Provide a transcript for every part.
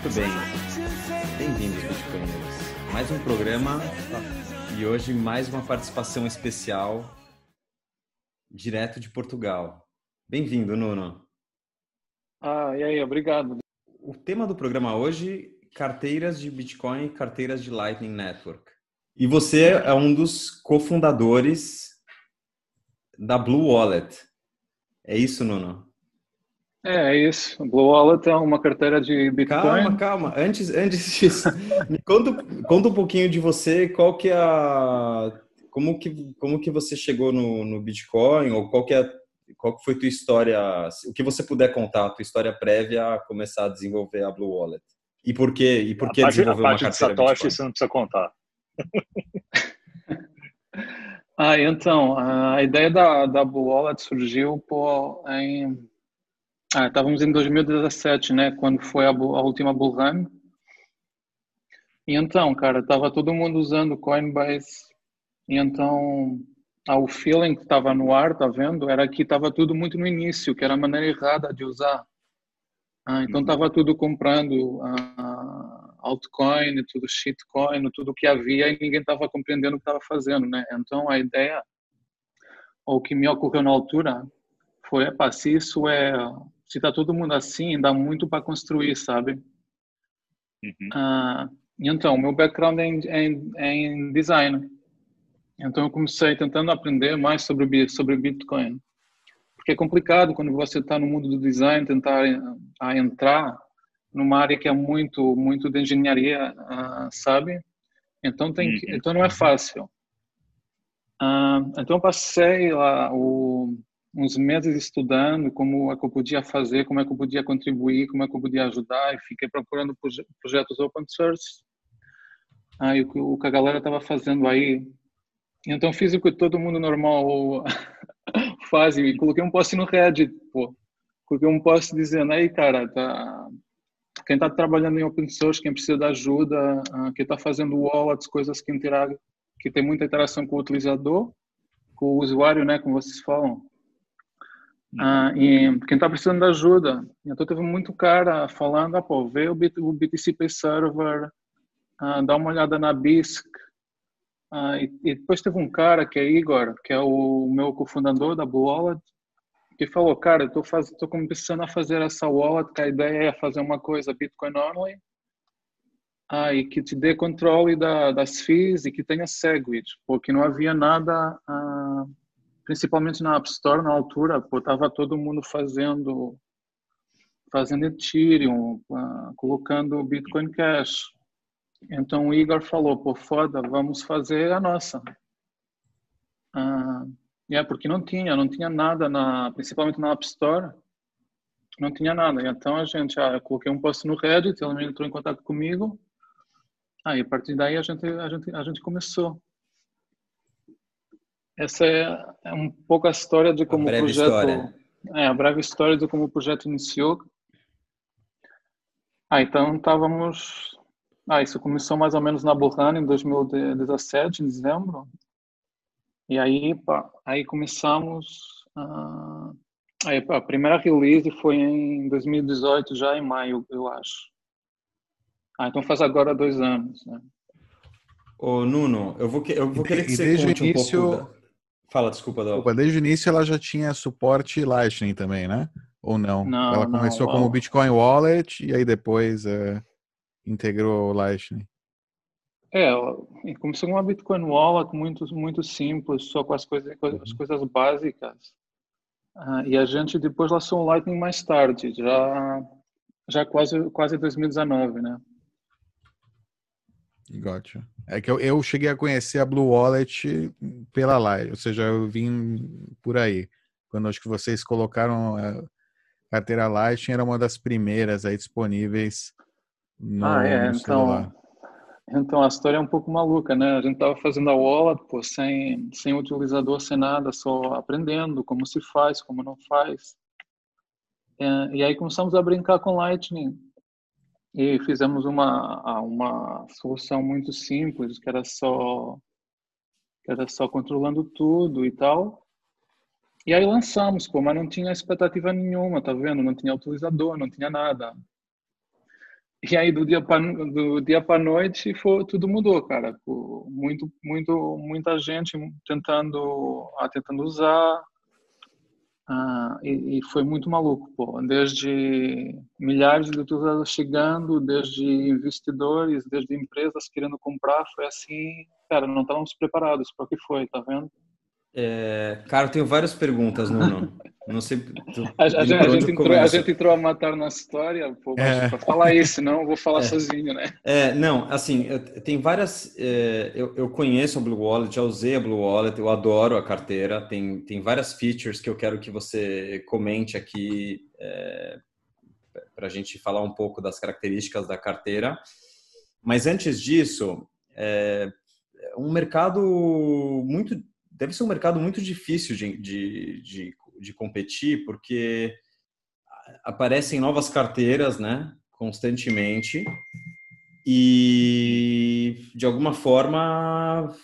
Muito bem. Bem-vindos, Bitcoiners. Mais um programa e hoje mais uma participação especial direto de Portugal. Bem-vindo, Nuno. Ah, e aí, obrigado. O tema do programa hoje, carteiras de Bitcoin e carteiras de Lightning Network. E você é um dos cofundadores da Blue Wallet. É isso, Nuno? É, é isso. Blue Wallet é uma carteira de Bitcoin. Calma, calma. Antes, antes disso, me conta, conta um pouquinho de você. Qual que é a, como que como que você chegou no, no Bitcoin ou qual que é qual que foi tua história? O que você puder contar, tua história prévia a começar a desenvolver a Blue Wallet e por quê? E por que desenvolver uma carteira de Satoshi Bitcoin? você não precisa contar. ah, então a ideia da da Blue Wallet surgiu por em ah, estávamos em 2017, né? Quando foi a, a última bull run. E então, cara, estava todo mundo usando Coinbase. E então, ah, o feeling que estava no ar, tá vendo? Era que estava tudo muito no início, que era a maneira errada de usar. Ah, então estava uhum. tudo comprando ah, altcoin, tudo shitcoin, tudo que havia e ninguém estava compreendendo o que estava fazendo, né? Então a ideia, ou o que me ocorreu na altura, foi, epá, se isso é se tá todo mundo assim, dá muito para construir, sabe? Uhum. Ah, então, meu background é em, é em, é em, design. Então, eu comecei tentando aprender mais sobre sobre Bitcoin, porque é complicado quando você está no mundo do design tentar a entrar numa área que é muito muito de engenharia, uh, sabe? Então tem que, uhum. então não é fácil. Uh, então eu passei lá o uns meses estudando como é que eu podia fazer, como é que eu podia contribuir, como é que eu podia ajudar e fiquei procurando proje projetos open source. Aí o, o que a galera estava fazendo aí. Então fiz o que todo mundo normal faz e coloquei um post no Reddit, pô. Coloquei um post dizendo aí, cara, tá quem está trabalhando em open source, quem precisa de ajuda, uh, quem está fazendo wallets, coisas que interagem, que tem muita interação com o utilizador, com o usuário, né, como vocês falam, ah, e quem está precisando de ajuda. Então teve muito cara falando, ah, pô, vê o, o BTCP Server, ah, dá uma olhada na BISC. Ah, e, e, depois teve um cara que é Igor, que é o meu cofundador da Blue Wallet, que falou, cara, eu estou começando a fazer essa wallet, que a ideia é fazer uma coisa Bitcoin only, ah, e que te dê controle da, das fees e que tenha Segwit, porque não havia nada ah, principalmente na App Store na altura, pô, tava todo mundo fazendo fazendo Ethereum, uh, colocando Bitcoin Cash. Então o Igor falou, pô, foda, vamos fazer a nossa. Uh, é, porque não tinha, não tinha nada, na, principalmente na App Store, não tinha nada. Então a gente, ah, eu coloquei um post no Reddit, ele entrou em contato comigo, aí a partir daí a gente, a gente, a gente começou. Essa é, é um pouco a história de como o projeto. História. É, a breve história de como o projeto iniciou. Ah, então estávamos. Ah, isso começou mais ou menos na Burrana em 2017, em dezembro. E aí, pá, aí começamos. Ah, aí, pá, a primeira release foi em 2018, já em maio, eu acho. Ah, então faz agora dois anos, né? Ô, Nuno, eu vou, eu vou querer que você conte início, um pouco. Da... Fala, desculpa, Dal. Desde o início ela já tinha suporte Lightning também, né? Ou não? não ela começou não, como Bitcoin Wallet e aí depois é, integrou o Lightning. É, começou com uma Bitcoin Wallet muito, muito simples, só com as coisas, com as uhum. coisas básicas. Uh, e a gente depois lançou o Lightning mais tarde, já, já quase, quase 2019, né? Gotcha. É que eu, eu cheguei a conhecer a Blue Wallet pela live, ou seja, eu vim por aí. Quando acho que vocês colocaram a carteira Lightning, era uma das primeiras aí disponíveis no, ah, é, no então, Então a história é um pouco maluca, né? A gente tava fazendo a wallet, pô, sem, sem utilizador, sem nada, só aprendendo como se faz, como não faz. É, e aí começamos a brincar com Lightning e fizemos uma uma solução muito simples que era só que era só controlando tudo e tal. E aí lançamos pô, mas não tinha expectativa nenhuma tá vendo? Não tinha utilizador não tinha nada. E aí do dia para do dia para noite foi tudo mudou, cara. Muito muito muita gente tentando ah, tentando usar ah, e, e, foi muito maluco, pô. Desde milhares de utilizadores chegando, desde investidores, desde empresas querendo comprar, foi assim, cara, não estávamos preparados para o que foi, tá vendo? É, cara, eu tenho várias perguntas, Nuno. Não sei. Tu, a, a, gente, a, gente entrou, a, gente, entrou, a matar na história, é. para falar isso, não vou falar é. sozinho, né? É, não, assim, tem várias. É, eu, eu conheço a Blue Wallet, já usei a Blue Wallet, eu adoro a carteira. Tem, tem várias features que eu quero que você comente aqui é, para a gente falar um pouco das características da carteira. Mas antes disso, é um mercado muito deve ser um mercado muito difícil de, de, de, de competir, porque aparecem novas carteiras, né, constantemente, e de alguma forma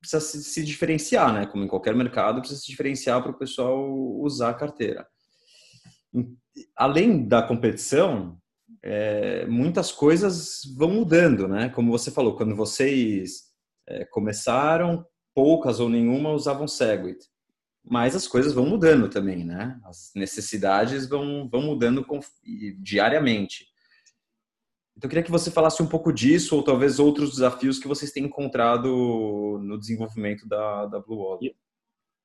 precisa se, se diferenciar, né, como em qualquer mercado, precisa se diferenciar para o pessoal usar a carteira. Além da competição, é, muitas coisas vão mudando, né? Como você falou, quando vocês é, começaram, poucas ou nenhuma usavam Segwit. Mas as coisas vão mudando também, né? As necessidades vão, vão mudando diariamente. Então, eu queria que você falasse um pouco disso, ou talvez outros desafios que vocês têm encontrado no desenvolvimento da, da Blue Wallet.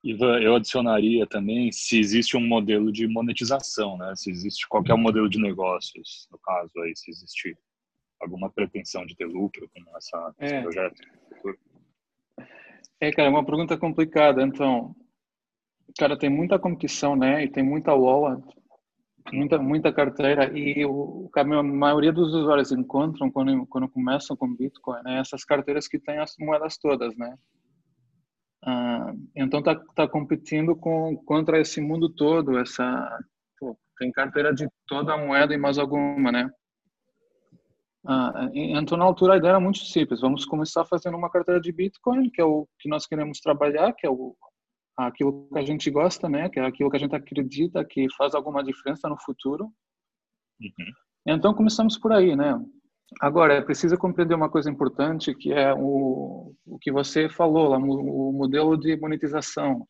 Ivan, eu adicionaria também se existe um modelo de monetização, né? Se existe qualquer modelo de negócios, no caso aí, se existe alguma pretensão de ter lucro com essa, é. esse projeto. É, cara, é uma pergunta complicada. Então, cara, tem muita competição, né? E tem muita wallet, muita, muita carteira. E o, a maioria dos usuários encontram quando, quando começam com Bitcoin, né? Essas carteiras que têm as moedas todas, né? Ah, então tá, tá competindo com contra esse mundo todo essa pô, tem carteira de toda a moeda e mais alguma né ah, então, na altura, a ideia era muito simples. Vamos começar fazendo uma carteira de Bitcoin, que é o que nós queremos trabalhar, que é o, aquilo que a gente gosta, né? Que é aquilo que a gente acredita que faz alguma diferença no futuro. Uhum. Então, começamos por aí, né? Agora, é preciso compreender uma coisa importante, que é o, o que você falou lá, o modelo de monetização.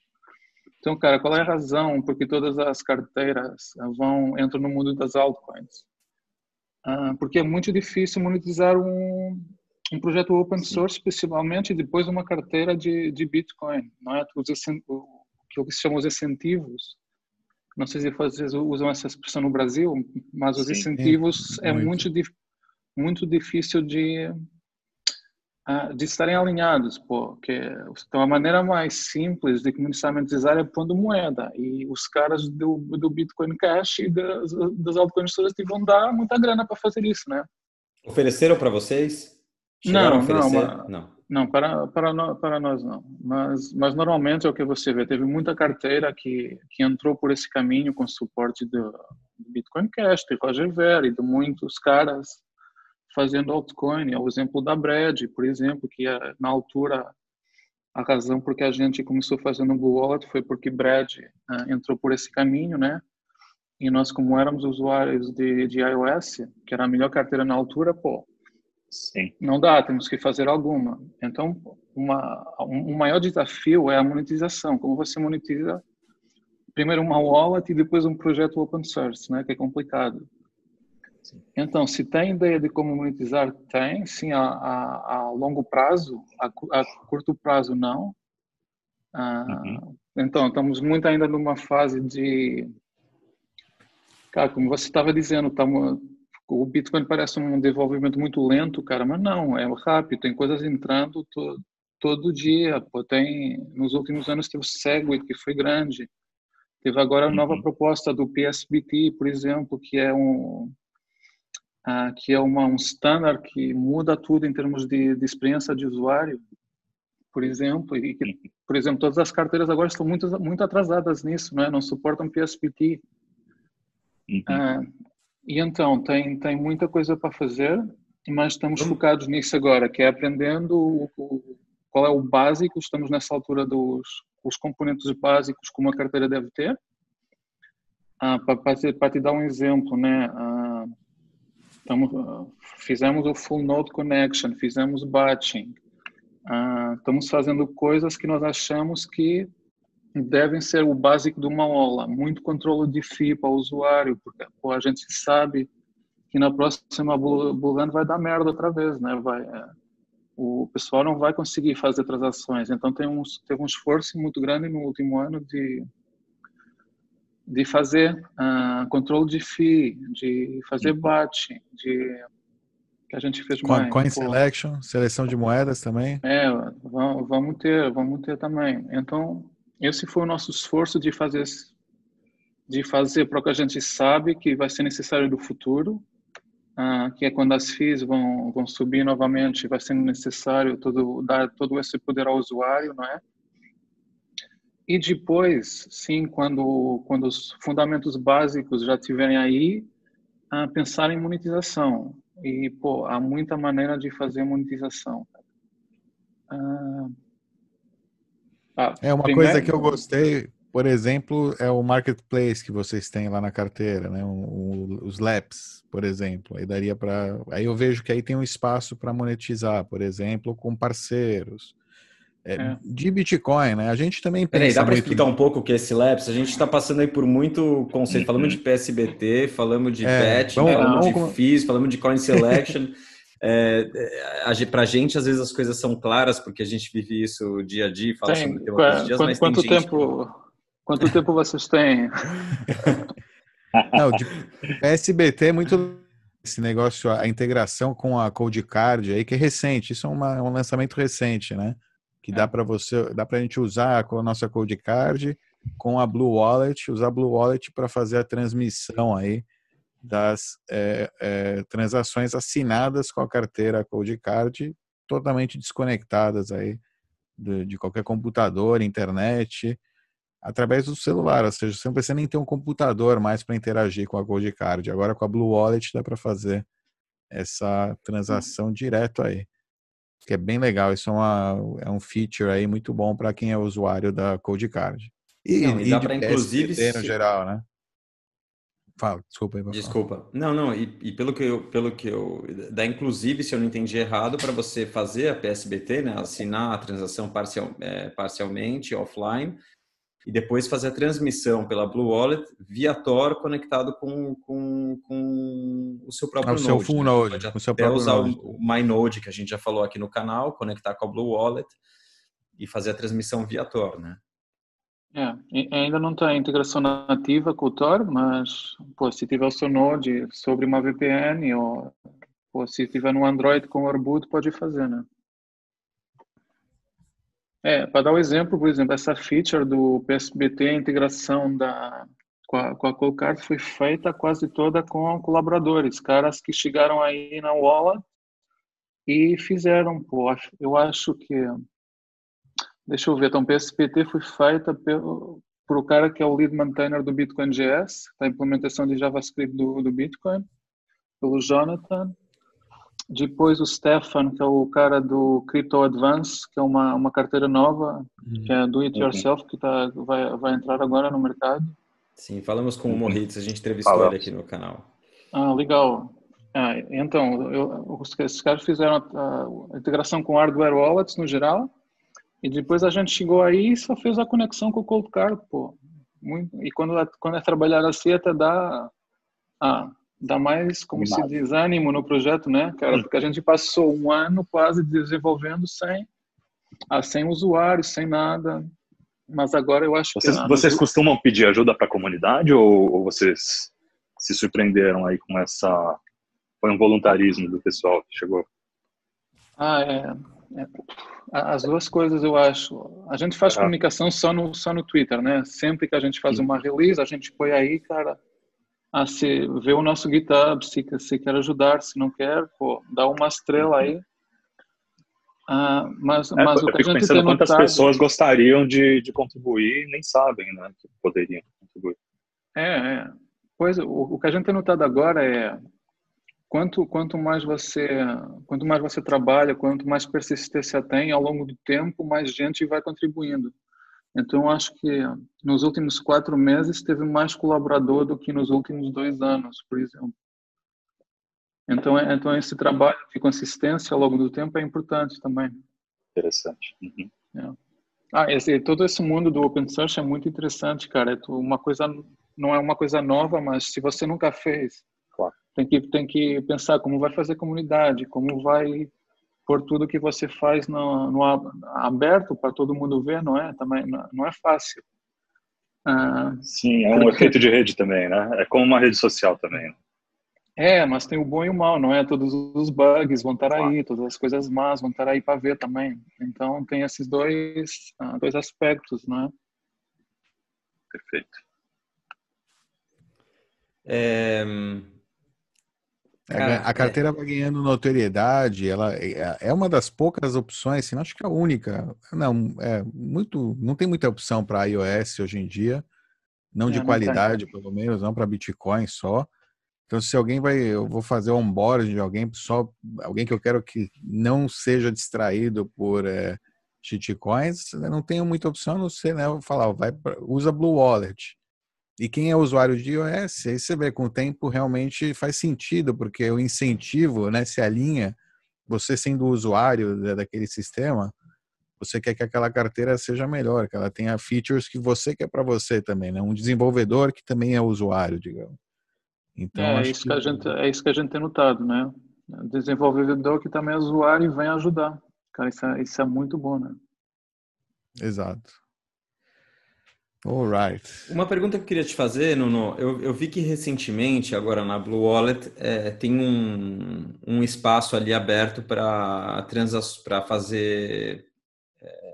Então, cara, qual é a razão por que todas as carteiras vão entram no mundo das altcoins? Ah, porque é muito difícil monetizar um, um projeto open source, principalmente depois de uma carteira de, de Bitcoin, não é? Os, o que se chama os incentivos. Não sei se vocês usam essa expressão no Brasil, mas os Sim, incentivos é, é muito, muito difícil de de estarem alinhados, porque então a maneira mais simples de monetizar é pondo moeda e os caras do, do Bitcoin Cash e das, das altcoins vão dar muita grana para fazer isso, né? Ofereceram para vocês? Chegaram não, não, mas, não. Não, para, para, nós, para nós não. Mas, mas normalmente é o que você vê. Teve muita carteira que, que entrou por esse caminho com suporte do, do Bitcoin Cash, de Roger Ver e de muitos caras fazendo altcoin. É o exemplo da Brad, por exemplo, que é, na altura a razão por que a gente começou fazendo Blue Wallet foi porque Brad uh, entrou por esse caminho, né? E nós, como éramos usuários de, de iOS, que era a melhor carteira na altura, pô, Sim. não dá, temos que fazer alguma. Então, uma, um, um maior desafio é a monetização. Como você monetiza primeiro uma wallet e depois um projeto open source, né? Que é complicado. Então, se tem ideia de como monetizar, tem, sim, a, a, a longo prazo, a, a, curto prazo não. Ah, uhum. Então, estamos muito ainda numa fase de. Cara, como você estava dizendo, estamos, o Bitcoin parece um desenvolvimento muito lento, cara, mas não, é rápido, tem coisas entrando to, todo dia. Pô, tem, nos últimos anos teve o Segwit, que foi grande. Teve agora a nova uhum. proposta do PSBT, por exemplo, que é um ah, que é uma, um standard que muda tudo em termos de, de experiência de usuário, por exemplo, e que, por exemplo, todas as carteiras agora estão muito muito atrasadas nisso, né? Não suportam PSPT. Uhum. Ah, e então tem tem muita coisa para fazer, mas estamos uhum. focados nisso agora, que é aprendendo o, o, qual é o básico. Estamos nessa altura dos os componentes básicos que uma carteira deve ter. Ah, para te dar um exemplo, né? Ah, estamos, fizemos o full node connection, fizemos batching, uh, estamos fazendo coisas que nós achamos que devem ser o básico de uma aula, muito controle de FII para o usuário, porque pô, a gente sabe que na próxima Bulgand vai dar merda outra vez, né? Vai, é, o pessoal não vai conseguir fazer transações. Então tem um, teve um esforço muito grande no último ano de de fazer uh, controle de FII, de fazer batch, de que a gente fez mais. Coin selection, seleção de moedas também. É, vamos ter, vamos ter também. Então esse foi o nosso esforço de fazer de fazer para o que a gente sabe que vai ser necessário do futuro ah, que é quando as FIIs vão, vão subir novamente, vai sendo necessário todo, dar todo esse poder ao usuário, não é? E depois, sim, quando, quando os fundamentos básicos já estiverem aí, ah, pensar em monetização. E, pô, há muita maneira de fazer monetização. Ah, ah, é uma primeiro... coisa que eu gostei, por exemplo, é o marketplace que vocês têm lá na carteira, né? O, o, os LAPs, por exemplo. Aí daria para. Aí eu vejo que aí tem um espaço para monetizar, por exemplo, com parceiros. É, é. De Bitcoin, né? A gente também pensa. Peraí, dá para explicar um pouco o que é esse LAPS? A gente está passando aí por muito conceito. Falamos de PSBT, falamos de é, BET, falamos vamos... de FIIs, falamos de Coin Selection. É, é para a gente, às vezes as coisas são claras, porque a gente vive isso dia a dia, fala tem, sobre tema dias, quanto, mas quanto tempo, que... Quanto tempo vocês têm? Não, de SBT é muito esse negócio, a integração com a Codecard aí, que é recente, isso é, uma, é um lançamento recente, né? Que dá é. para você, dá para a gente usar com a nossa Codecard, com a Blue Wallet, usar a Blue Wallet para fazer a transmissão aí das é, é, transações assinadas com a carteira Codecard, totalmente desconectadas aí de, de qualquer computador, internet, através do celular, ou seja, você não precisa nem ter um computador mais para interagir com a Gold Card. Agora com a Blue Wallet dá para fazer essa transação direto aí. Que é bem legal, isso é, uma, é um feature aí muito bom para quem é usuário da Code Card. E, não, e, e dá para inclusive se... no geral, né? Fala, desculpa aí. Desculpa. Falar. Não, não, e, e, pelo que eu, pelo que eu, dá inclusive, se eu não entendi errado, para você fazer a PSBT, né, assinar a transação parcial, é, parcialmente offline, e depois fazer a transmissão pela Blue Wallet via Tor conectado com, com, com o seu próprio ah, o Node. Seu full né? Node. Pode o seu até usar node. o MyNode, que a gente já falou aqui no canal, conectar com a Blue Wallet e fazer a transmissão via Tor, né? É, ainda não tem integração nativa com o Tor, mas pô, se tiver o seu Node sobre uma VPN ou pô, se tiver no Android com o Arbut, pode fazer, né? É, para dar um exemplo, por exemplo, essa feature do PSBT, a integração da, com a, com a Colcard foi feita quase toda com colaboradores, caras que chegaram aí na Wallet e fizeram, pô, eu acho que, deixa eu ver, então, PSBT foi feita pelo, por o cara que é o lead maintainer do Bitcoin GS, da implementação de JavaScript do, do Bitcoin, pelo Jonathan, depois o Stefan, que é o cara do Crypto Advance, que é uma, uma carteira nova, uhum. que é do it yourself, que tá, vai, vai entrar agora no mercado. Sim, falamos com o Moritz, a gente entrevistou Fala. ele aqui no canal. Ah, legal. Ah, então, eu, esses caras fizeram a, a, integração com hardware wallets no geral, e depois a gente chegou aí e só fez a conexão com o Cold Card, pô. Muito, e quando, quando é trabalhar assim, até dá... Ah, dá mais, como se diz, ânimo no projeto, né, cara? Porque a gente passou um ano quase desenvolvendo sem, ah, sem usuários, sem nada. Mas agora eu acho vocês, que... Vocês costumam pedir ajuda para a comunidade ou, ou, vocês se surpreenderam aí com essa... Foi um voluntarismo do pessoal que chegou? Ah, é, é. As duas coisas eu acho. A gente faz ah. comunicação só no, só no Twitter, né? Sempre que a gente faz uma release, a gente põe aí, cara a se ver o nosso GitHub, se, se quer ajudar, se não quer, pô, dá uma estrela aí. Ah, mas, é, mas o que a gente pensando quantas notado... pessoas gostariam de, de contribuir e nem sabem, né, que poderiam contribuir. É, é. Pois o, o que a gente tem notado agora é quanto quanto mais você quanto mais você trabalha, quanto mais persistência tem ao longo do tempo, mais gente vai contribuindo. Então, acho que nos últimos quatro meses teve mais colaborador do que nos últimos dois anos, por exemplo. Então, é, então esse trabalho de consistência ao longo do tempo é importante também. Interessante. Uhum. É. Ah, esse, todo esse mundo do open source é muito interessante, cara. É uma coisa não é uma coisa nova, mas se você nunca fez, claro. tem que tem que pensar como vai fazer comunidade, como vai por tudo que você faz no, no aberto para todo mundo ver, não é? Também não é fácil. Ah, Sim, é um porque... efeito de rede também, né? É como uma rede social também. É, mas tem o bom e o mal, não é? Todos os bugs vão estar aí, todas as coisas más vão estar aí para ver também. Então tem esses dois, uh, dois aspectos, não é? Perfeito. É... a é. carteira vai ganhando notoriedade, ela é, é uma das poucas opções, assim, acho que é a única. Não, é muito, não tem muita opção para iOS hoje em dia, não de qualidade, pelo menos, não para Bitcoin só. Então, se alguém vai, eu vou fazer onboarding de alguém, só alguém que eu quero que não seja distraído por é, shitcoins, não tenho muita opção, não sei, né? Eu vou falar, vai, usa Blue Wallet. E quem é usuário de iOS, aí você vê com o tempo realmente faz sentido, porque o incentivo, né, se alinha, você sendo usuário daquele sistema, você quer que aquela carteira seja melhor, que ela tenha features que você quer para você também, né? Um desenvolvedor que também é usuário, digamos. Então, é, isso que... que... a gente, é isso que a gente tem notado, né? Desenvolvedor que também é usuário e vem ajudar. Cara, isso é, isso é muito bom, né? Exato. Alright. Uma pergunta que eu queria te fazer, Nuno, eu, eu vi que recentemente, agora na Blue Wallet, é, tem um, um espaço ali aberto para para fazer é,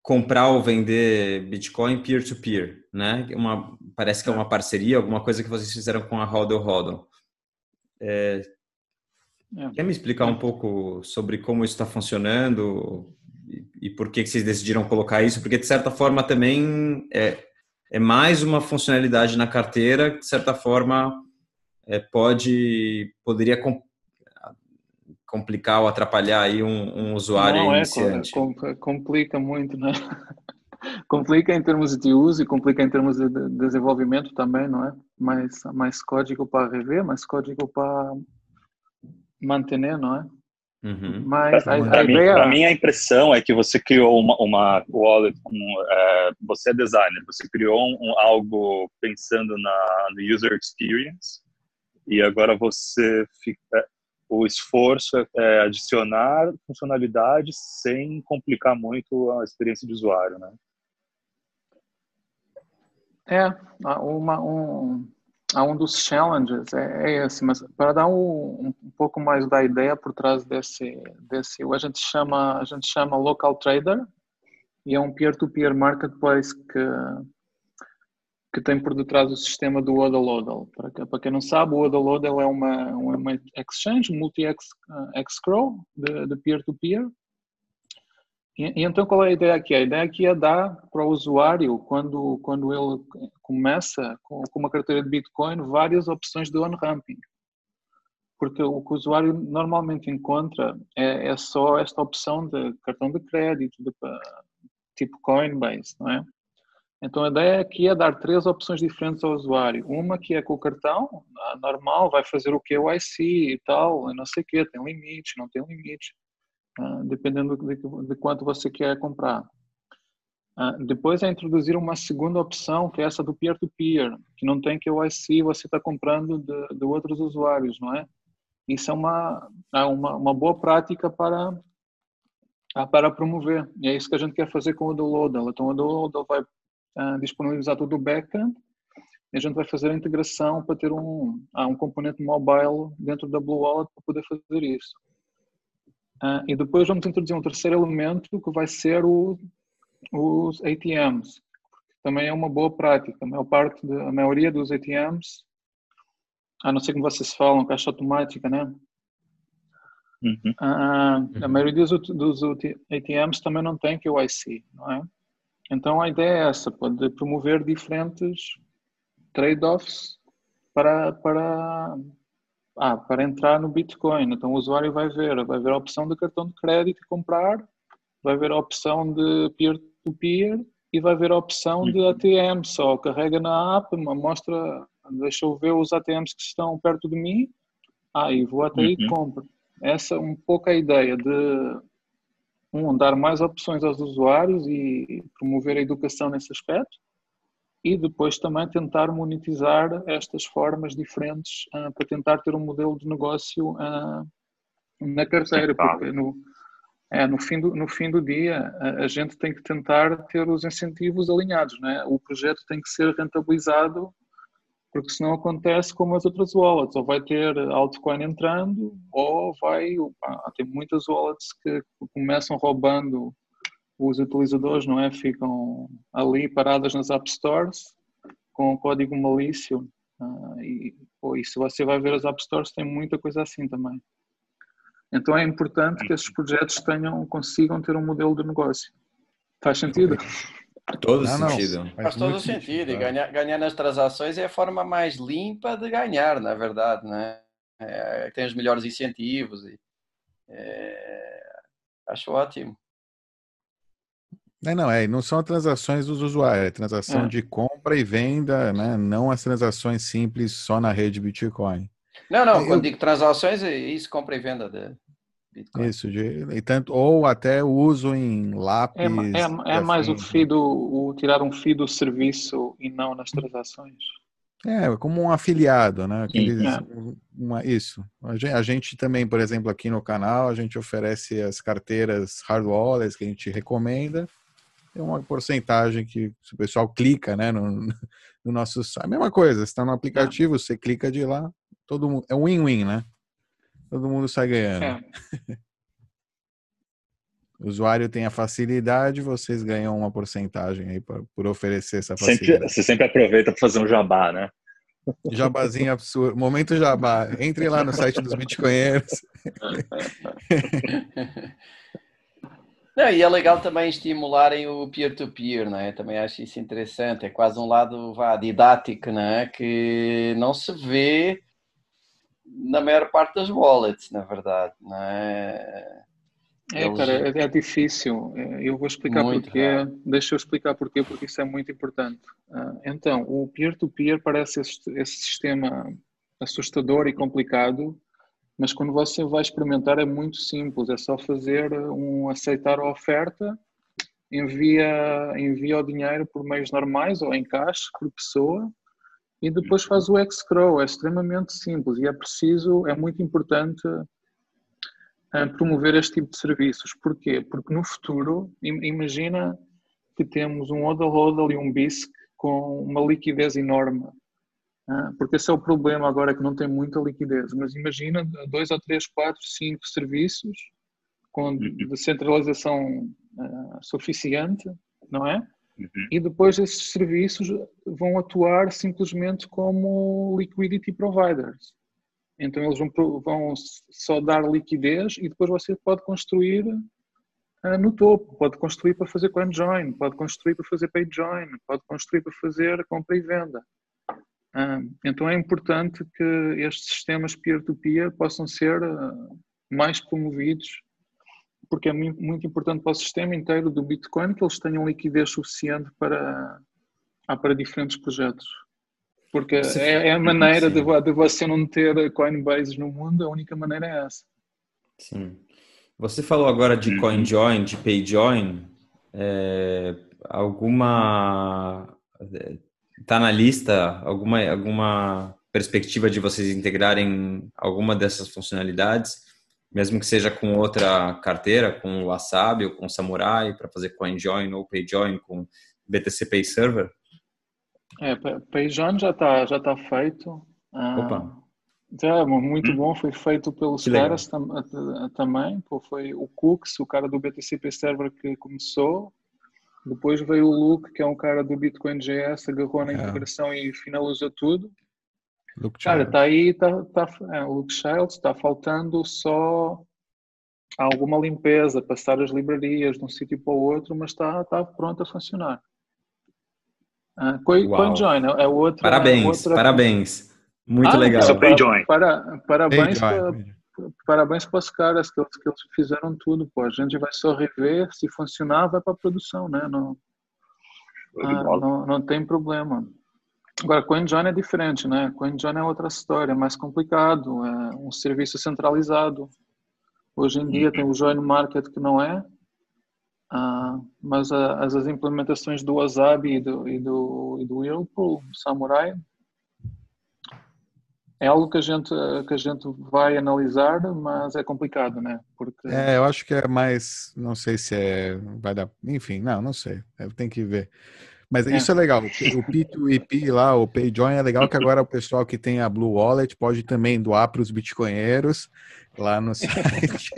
comprar ou vender Bitcoin peer-to-peer, -peer, né? Uma, parece que é uma parceria, alguma coisa que vocês fizeram com a Hodl Hodl. É, é. Quer me explicar um pouco sobre como isso está funcionando e, por que, que vocês decidiram colocar isso? Porque, de certa forma, também é, é mais uma funcionalidade na carteira que, de certa forma, é, pode poderia complicar ou atrapalhar aí um, um usuário Não, é, iniciante? É, complica muito, né? complica em termos de uso e complica em termos de desenvolvimento também, não é? Mais, mais código para rever, mais código para manter, não é? Uhum. Mas para a, a mim, ideia... mim, a impressão é que você criou uma, uma wallet, um, é, você é designer, você criou um, algo pensando na no user experience e agora você fica, o esforço é, é adicionar funcionalidades sem complicar muito a experiência de usuário, né? É, uma, um, um dos challenges é, é esse, mas para dar um, um, pouco mais da ideia por trás desse, desse, a gente chama, a gente chama local trader e é um peer-to-peer -peer marketplace que que tem por detrás o sistema do Odal Odal. Para, para quem não sabe, o Odal Odal é uma, uma exchange, multi-escrow de peer-to-peer. E, e, então qual é a ideia aqui? A ideia aqui é dar para o usuário, quando, quando ele começa com, com uma carteira de Bitcoin, várias opções de on-ramping. Porque o que o usuário normalmente encontra é, é só esta opção de cartão de crédito, de, tipo Coinbase, não é? Então a ideia aqui é dar três opções diferentes ao usuário. Uma que é com o cartão, normal, vai fazer o KYC e tal, não sei o quê, tem limite, não tem limite, ah, dependendo de, de quanto você quer comprar. Uh, depois é introduzir uma segunda opção, que é essa do peer-to-peer, -peer, que não tem KYC, você está comprando de, de, outros usuários, não é? Isso é uma, é uma, uma boa prática para, para promover. E é isso que a gente quer fazer com o download. Então, o download vai uh, disponibilizar todo o backend e a gente vai fazer a integração para ter um, uh, um componente mobile dentro da Blue Wallet para poder fazer isso. Uh, e depois vamos introduzir um terceiro elemento que vai ser o, os ATMs, também é uma boa prática. A, maior parte de, a maioria dos ATMs, a não ser que vocês falam, caixa automática, né? Uhum. Uh, a maioria dos, dos ATMs também não tem QIC, não é? Então a ideia é essa, pode promover diferentes trade-offs para, para, ah, para entrar no Bitcoin. Então o usuário vai ver, vai ver a opção de cartão de crédito e comprar, vai ver a opção de peer-to-peer -peer, e vai ver a opção de uhum. ATM. Só carrega na app, mostra, deixa eu ver os ATMs que estão perto de mim, ah, e vou até aí e Uhum. compro. Essa é um pouco a ideia de um, dar mais opções aos usuários e promover a educação nesse aspecto e depois também tentar monetizar estas formas diferentes ah, para tentar ter um modelo de negócio ah, na carteira, porque no, é, no, fim do, no fim do dia a, a gente tem que tentar ter os incentivos alinhados, não é? o projeto tem que ser rentabilizado porque senão acontece como as outras wallets, ou vai ter altcoin entrando, ou vai, pá, tem muitas wallets que começam roubando os utilizadores, não é? Ficam ali paradas nas app stores com o código malício ah, e, pô, e se você vai ver as app stores tem muita coisa assim também. Então é importante que esses projetos tenham, consigam ter um modelo de negócio. Faz sentido? Todo Não, não. sentido. Faz todo muito sentido. E ganhar, ganhar nas transações é a forma mais limpa de ganhar, na verdade, né? É, tem os melhores incentivos e é, acho ótimo. É, não, é, não são transações dos usuários, é transação É. de compra e venda, né? Não as transações simples só na rede Bitcoin. Não, não, Eu- quando digo transações, é isso, compra e venda de Bitcoin. Isso, de, e tanto, ou até o uso em lápis. É, é, é mais o afins, né? fee do, o tirar um fee do serviço e não nas transações. É, como um afiliado, né? Aqueles, É. uma, isso. A gente, a gente também, por exemplo, aqui no canal, a gente oferece as carteiras hard wallets que a gente recomenda. Tem uma porcentagem que o pessoal clica, né, no, no nosso site. A mesma coisa, você está no aplicativo, você clica de lá, todo mundo. É um win-win, né? Todo mundo sai ganhando. É, O usuário tem a facilidade, vocês ganham uma porcentagem aí por, por oferecer essa Sempre, facilidade. você sempre aproveita para fazer um jabá, né? Jabazinho absurdo. Momento jabá. Entre lá no site dos bitcoinheiros. Não, e é legal também estimularem o peer-to-peer, não é? Também acho isso interessante. É quase um lado vá, didático, não é? Que não se vê na maior parte das wallets, na verdade, não é? é, Eles- cara, é, é difícil. É, Eu vou explicar Muito porquê. raro. Deixa eu explicar porquê, porque isso é muito importante. Ah, Então, o peer-to-peer parece esse, esse sistema assustador e complicado, mas quando você vai experimentar é muito simples. É só fazer um aceitar a oferta, envia, envia o dinheiro por meios normais ou em caixa por pessoa e depois faz o escrow. É extremamente simples e é preciso, é muito importante a promover este tipo de serviços. Porquê? Porque no futuro, im- imagina que temos um Hodl Hodl e um BISC com uma liquidez enorme. Ah, Porque esse é o problema agora, que não tem muita liquidez. Mas imagina dois ou três, quatro, cinco serviços com descentralização ah, suficiente, não é? Uhum. E depois esses serviços vão atuar simplesmente como liquidity providers. Então eles vão, vão só dar liquidez e depois você pode construir ah, no topo, pode construir para fazer coin join, pode construir para fazer pay join, pode construir para fazer compra e venda. Então é importante que estes sistemas peer-to-peer possam ser ah, mais promovidos porque é muito, importante para o sistema inteiro do Bitcoin que eles tenham liquidez suficiente para, ah, para diferentes projetos. Porque Você- é, é a maneira de, de você não ter Coinbase no mundo, a única maneira é essa. Sim. Você falou agora de Uhum. CoinJoin, de PayJoin. É, alguma tá na lista alguma alguma perspectiva de vocês integrarem alguma dessas funcionalidades, mesmo que seja com outra carteira, com o Wasabi ou com o Samurai para fazer CoinJoin ou PayJoin com BTC Pay Server? É, Pa- PayJoin já está já tá feito. Ah, Opa. Já, muito bom, foi feito pelos Que caras tam- também. Foi o Cooks, o cara do BTCP Server que começou. Depois veio o Luke, que é um cara do Bitcoin GS, agarrou na É. integração e finalizou tudo. Luke Cara, Child. está aí, tá, tá, é, o Luke Childs, está faltando só alguma limpeza, passar as livrarias de um sítio para o outro, mas está tá pronto a funcionar. Ah, Coin, Uau. CoinJoin é é outra. Parabéns, outra- parabéns. Muito Ah, legal. É para- para- parabéns, para. Parabéns para os caras que, que eles fizeram tudo. Pô. A gente vai só rever, se funcionar, vai para a produção, né? Não, ah, não, não tem problema. Agora, CoinJoin é diferente, né? CoinJoin é outra história, é mais complicado, é um serviço centralizado. Hoje em dia tem o Join Market que não é, uh, mas as, as, implementações do Wasabi e do, e do, e do Whirlpool, Samurai, é algo que a gente que a gente vai analisar, mas é complicado, né? Porque é, eu acho que é mais, não sei se é vai dar, enfim, não, não sei, tem que ver. Mas é. isso é legal. O P2EP lá, o PayJoin é legal que agora o pessoal que tem a Blue Wallet pode também doar para os bitcoinheiros lá no site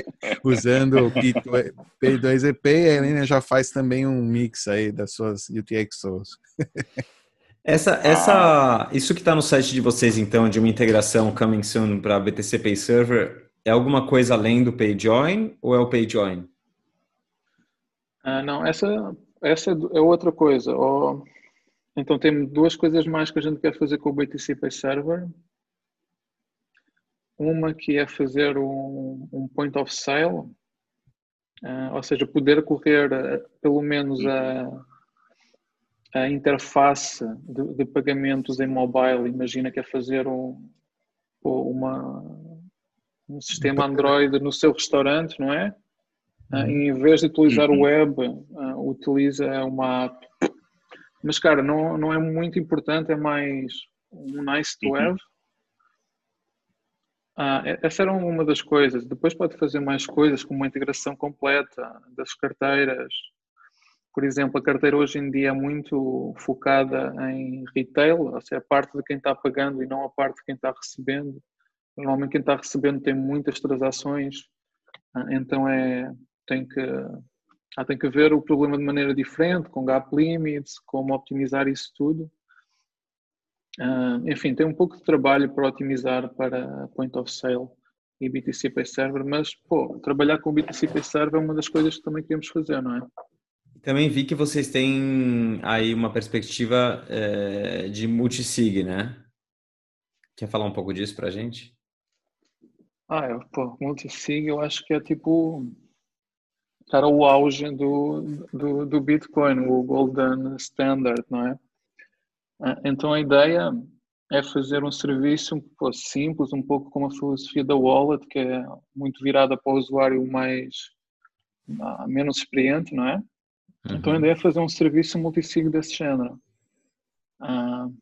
usando o P2EP e a Helena já faz também um mix aí das suas UTXOs. Essa, essa, isso que está no site de vocês, então, de uma integração coming soon para BTC Pay Server, é alguma coisa além do PayJoin ou é o PayJoin? Ah, não, essa, essa é outra coisa. Oh, então, temos duas coisas mais que a gente quer fazer com o BTC Pay Server. Uma que é fazer um, um point of sale, uh, ou seja, poder correr uh, pelo menos a a interface de, de, pagamentos em mobile, imagina que é fazer um, uma, um sistema Android no seu restaurante, não é? Uh, em vez de utilizar o uhum. web, uh, utiliza uma app. Mas, cara, não, não é muito importante, é mais um nice to uhum. have. Uh, essa era uma das coisas. Depois pode fazer mais coisas, como uma integração completa das carteiras, por exemplo, a carteira hoje em dia é muito focada em retail, ou seja, a parte de quem está pagando e não a parte de quem está recebendo. Normalmente quem está recebendo tem muitas transações, ah, então é, tem que, ah, tem que ver o problema de maneira diferente, com gap limits, como optimizar isso tudo. Uh, enfim, tem um pouco de trabalho para otimizar para point of sale e BTC Pay Server, mas pô, trabalhar com BTC Pay Server é uma das coisas que também queremos fazer, não é? Também vi que vocês têm aí uma perspectiva é, de multisig, né? Quer falar um pouco disso pra gente? Ah, é, pô, multisig eu acho que é tipo era o auge do, do, do Bitcoin, o Golden Standard, não é? Ah, então a ideia é fazer um serviço pouco simples, um pouco como a filosofia da wallet, que é muito virada para o usuário mais ah, menos experiente, não é? Uhum. Então a ideia é fazer um serviço multisig desse género. Uh,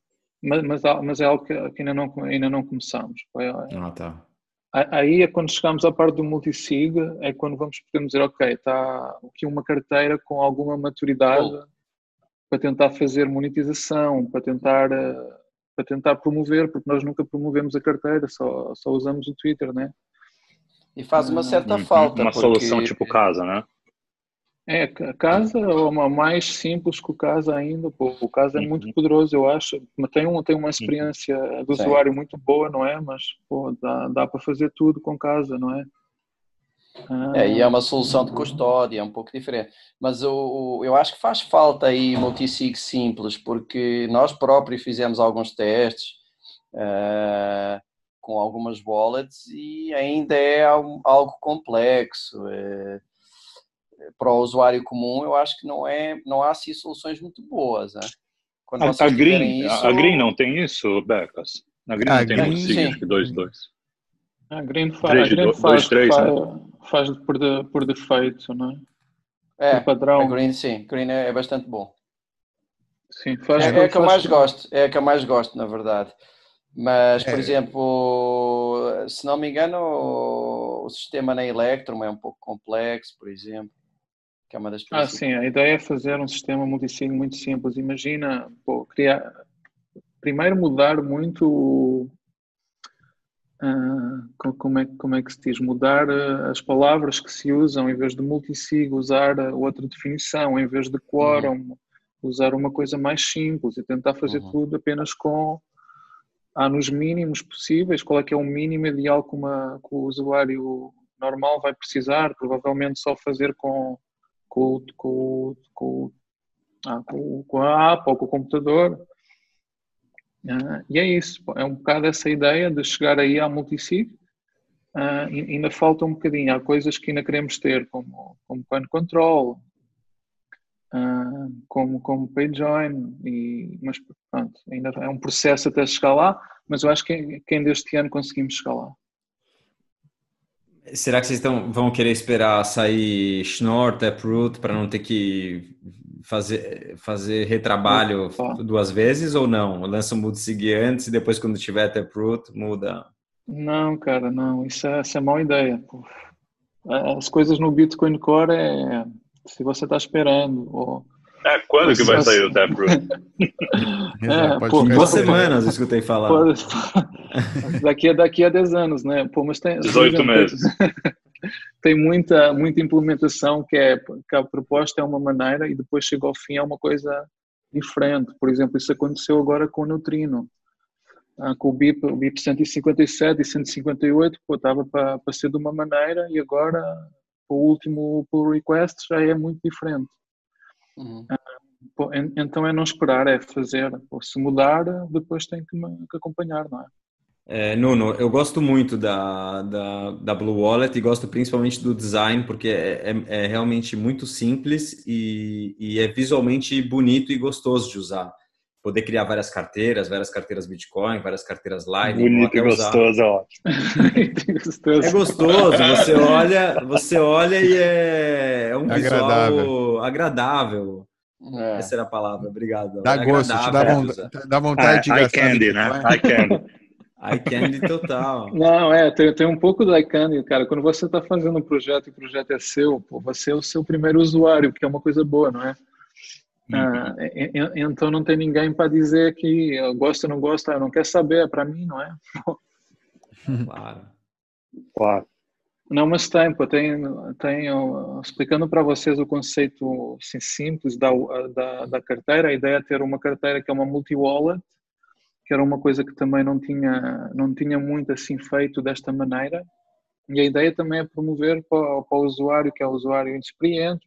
mas, mas, mas, é algo que, que, ainda, não, ainda não começamos. É, ah, tá. Aí é quando chegamos à parte do multisig, é quando vamos poder dizer, ok, está aqui uma carteira com alguma maturidade oh. para tentar fazer monetização, para tentar, uh, para tentar promover, porque nós nunca promovemos a carteira, só, só usamos o Twitter, né? E faz uma certa falta. Uma porque... solução tipo casa, né? É, a casa é uma mais simples que o casa ainda. Pô, o casa é uhum. muito poderoso, eu acho. Tem, um, tem uma uhum. experiência do Sim. usuário muito boa, não é? Mas pô, dá, dá para fazer tudo com casa, não é? Ah. É, e é uma solução de custódia, é um pouco diferente. Mas eu, eu acho que faz falta aí multisig simples, porque nós próprios fizemos alguns testes uh, com algumas wallets e ainda é algo complexo. Uh, para o usuário comum, eu acho que não é, não há assim soluções muito boas, né? Quando a, a Green, isso... a Green não tem isso, Becas? A Green a não tem Green, acho que 2 2. A Green, fa a Green dois, faz, dois, faz, né? faz por, de, por defeito, não é? É, padrão. a Green sim, Green é, é bastante bom. Sim, faz, é, é a que eu mais gosto, é a que eu mais gosto, na verdade. Mas, por é. exemplo, se não me engano, o sistema na Electrum é um pouco complexo, por exemplo que é uma das Ah, sim, a ideia é fazer um sistema multisig muito simples. Imagina, pô, criar, primeiro mudar muito, uh, como, é, como é que se diz, mudar uh, as palavras que se usam, em vez de multisig, usar uh, outra definição, em vez de quórum, uhum. usar uma coisa mais simples e tentar fazer uhum. tudo apenas com ah, nos mínimos possíveis, qual é que é o mínimo ideal que, uma, que o usuário normal vai precisar, provavelmente só fazer com com, com, com, ah, com, a ou com o computador. Uh, e é isso, é um bocado essa ideia de chegar aí à multisig. Uh, ainda falta um bocadinho, há coisas que ainda queremos ter, como, como coin control, uh, como, como PayJoin, e, mas pronto, ainda é um processo até chegar lá, mas eu acho que, que ainda este ano conseguimos chegar lá. Será que vocês estão, vão querer esperar sair Schnorr, Taproot para não ter que fazer, fazer retrabalho duas vezes ou não? Lança um multisig antes e depois quando tiver Taproot muda? Não, cara, não. Isso é, isso é má ideia. As coisas no Bitcoin Core é se você está esperando ou é, quando que vai sair o Taproot? é, pô, duas semanas eu escutei falar. Pode, daqui, a, daqui a 10 anos, né? Pô, mas tem, 18 meses. tem muita, muita implementação que é que a proposta é uma maneira e depois chega ao fim é uma coisa diferente. Por exemplo, isso aconteceu agora com o Neutrino. Ah, com o BIP, o BIP 157 e 158, pô, estava para ser de uma maneira e agora o último pull request já é muito diferente. Uhum. Então é não esperar, é fazer. Ou se mudar, depois tem que, que acompanhar, não é? É, Nuno, eu gosto muito da, da, da, Blue Wallet e gosto principalmente do design, porque é, é, é realmente muito simples e, e, é visualmente bonito e gostoso de usar. Poder criar várias carteiras, várias carteiras Bitcoin, várias carteiras Lightning. Bonito e gostoso, é ótimo. é gostoso, você olha, você olha e é, é um agradável. visual agradável. É. Essa era a palavra, obrigado. Dá é gosto, te dá, vontade, dá vontade de gastar. Eye candy, né? Eye candy. Eye candy total. Não, é, tem, tem um pouco do eye candy, cara. Quando você está fazendo um projeto e o projeto é seu, pô, você é o seu primeiro usuário, que é uma coisa boa, não é? Uhum. Ah, então não tem ninguém para dizer que eu gosto ou não gosto, eu não quer saber, é para mim, não é? Claro. Claro. Não, mas tem, pô, tem, tem explicando para vocês o conceito assim, simples da, da, da, carteira, a ideia é ter uma carteira que é uma multi-wallet, que era uma coisa que também não tinha, não tinha muito assim feito desta maneira, e a ideia também é promover para, para o usuário, que é o usuário inexperiente,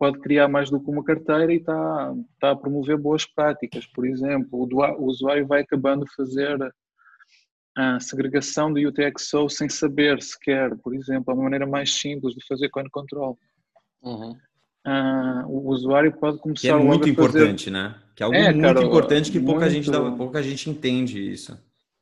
pode criar mais do que uma carteira e está, está a promover boas práticas. Por exemplo, o, usuário vai acabando de fazer a segregação do UTXO sem saber sequer, por exemplo, a maneira mais simples de fazer coin control. Uhum. Uh, o usuário pode começar que é muito importante, fazer... né? Que é algo é, muito cara, importante que pouca muito... gente dá, pouca gente entende isso.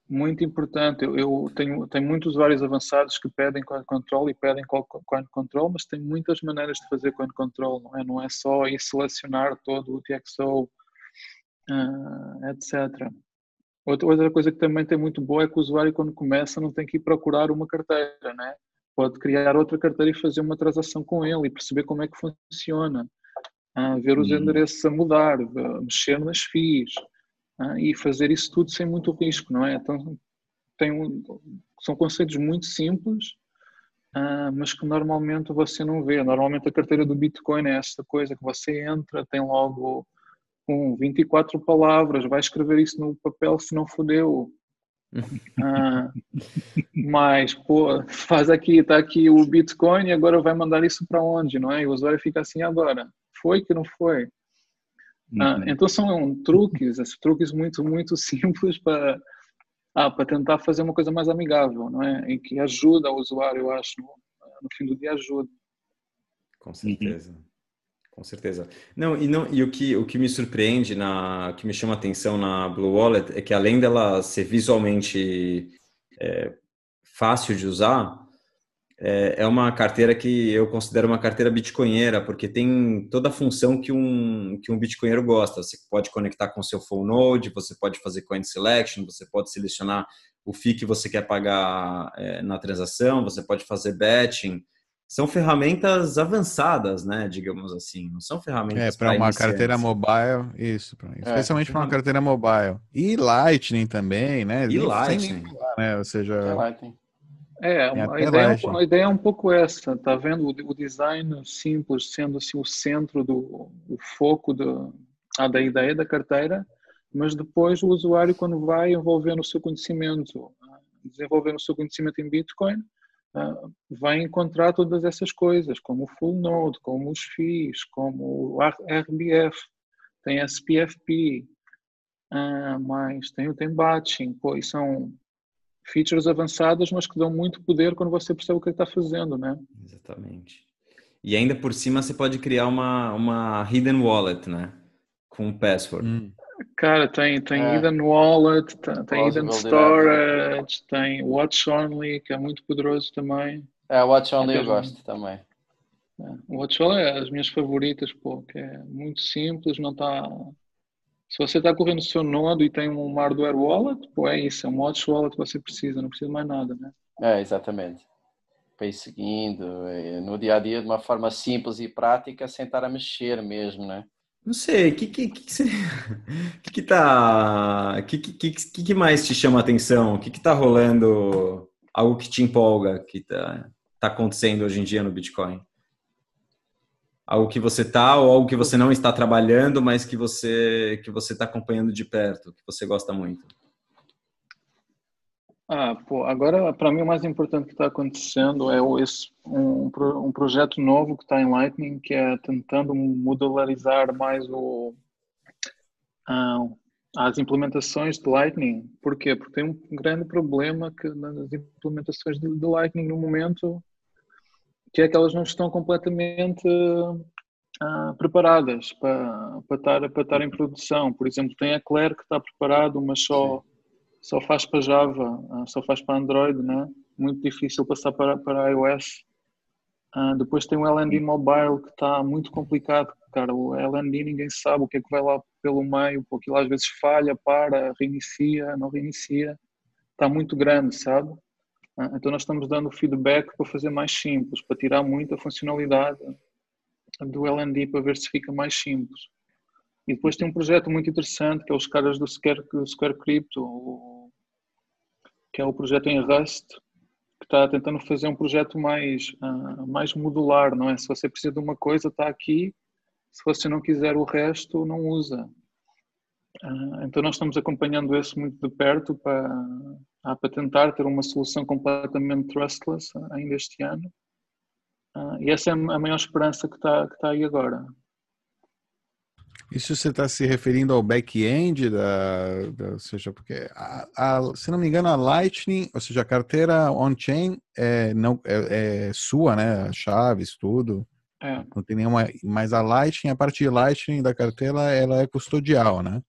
Muito importante. Eu, eu, tenho, tenho muitos usuários avançados que pedem coin control e pedem coin control, mas tem muitas maneiras de fazer coin control, não é? Não é só ir selecionar todo o UTXO, uh, ah, etc. Outra coisa que também tem muito boa é que o usuário, quando começa, não tem que ir procurar uma carteira, né? Pode criar outra carteira e fazer uma transação com ele e perceber como é que funciona. Uh, ver os hum. endereços a mudar, mexer nas FIIs e fazer isso tudo sem muito risco, não é? Então, tem um, são conceitos muito simples, uh, mas que normalmente você não vê. Normalmente a carteira do Bitcoin é essa coisa que você entra, tem logo com 24 palavras, vai escrever isso no papel se não fodeu. ah, mas, pô, faz aqui, está aqui o Bitcoin e agora vai mandar isso para onde, não é? E o usuário fica assim agora. Foi que não foi? Ah, uhum. então são truques, truques muito, muito simples para ah, para tentar fazer uma coisa mais amigável, não é? E que ajuda o usuário, eu acho, no, fim do dia ajuda. Com certeza. Uhum. Com certeza. Não, e, não, e o, que, o que me surpreende, na, o que me chama a atenção na Blue Wallet é que além dela ser visualmente é, fácil de usar, é, é, uma carteira que eu considero uma carteira bitcoinheira, porque tem toda a função que um, que um bitcoinheiro gosta. Você pode conectar com o seu phone node, você pode fazer coin selection, você pode selecionar o FII que você quer pagar é, na transação, você pode fazer batching, são ferramentas avançadas, né? Digamos assim, não são ferramentas. É, para uma carteira mobile, isso, pra, é, especialmente para uma carteira mobile. E Lightning também, né? E Lightning. né? Ou seja. É, Lightning. É a, ideia, é a ideia é um pouco essa, tá vendo? O, design simples sendo assim o centro do o foco do, ah, da ideia da carteira, mas depois o usuário, quando vai envolvendo o seu conhecimento, ah, desenvolvendo o seu conhecimento em Bitcoin, uh, vai encontrar todas essas coisas, como o full node, como os FIIs, como o RBF, tem SPFP, ah, mas tem o tem batching, pois são features avançadas, mas que dão muito poder quando você percebe o que está fazendo, né? Exatamente. E ainda por cima você pode criar uma, uma hidden wallet, né? Com password. Hum. Cara, tem, tem é. Hidden Wallet, tem, tem Hidden Storage, tem Watch Only, que é muito poderoso também. É, Watch Only é eu gosto também. É, Watch Only é as minhas favoritas, pô, que é muito simples, não está... Se você está correndo o seu nodo e tem um hardware wallet, pô, é isso, é um watch wallet que você precisa, não precisa mais nada, né? É, exatamente. Para ir seguindo, no dia a dia, de uma forma simples e prática, sem estar a mexer mesmo, né? Não sei, o que que, que, que, que, que tá. que, que, que, que mais te chama a atenção? O que, que tá rolando? Algo que te empolga, que tá, tá acontecendo hoje em dia no Bitcoin? Algo que você tá ou algo que você não está trabalhando, mas que você que você está acompanhando de perto, que você gosta muito? Ah, pô, agora para mim o mais importante que está acontecendo é esse, um, um projeto novo que está em Lightning que é tentando modularizar mais o, ah, as implementações de Lightning. Por quê? Porque tem um grande problema que nas implementações de, de Lightning no momento que é que elas não estão completamente ah, preparadas para, para, estar, para estar em produção. Por exemplo, tem a Claire que está preparado, mas só só faz para Java, ah, só faz para Android, né? Muito difícil passar para, para iOS. Uh, depois tem o LND Mobile que está muito complicado, cara. O LND ninguém sabe o que é que vai lá pelo meio, porque lá às vezes falha, para, reinicia, não reinicia. Está muito grande, sabe? Uh, então nós estamos dando feedback para fazer mais simples, para tirar muita funcionalidade do LND para ver se fica mais simples. E depois tem um projeto muito interessante que é os caras do Square, Square Crypto, que é o projeto em Rust, que está tentando fazer um projeto mais, uh, mais modular, não é? Se você precisa de uma coisa, está aqui. Se você não quiser o resto, não usa. Uh, então nós estamos acompanhando isso muito de perto para, uh, para tentar ter uma solução completamente trustless ainda este ano. e essa é a maior esperança que está, que está aí agora. Isso você está se referindo ao back-end, da, da, ou seja, porque, a, a, se não me engano, a Lightning, ou seja, a carteira on-chain é, não, é, é, sua, né? Chaves, tudo. É. Não tem nenhuma. Mas a Lightning, a parte de Lightning da carteira, ela é custodial, né?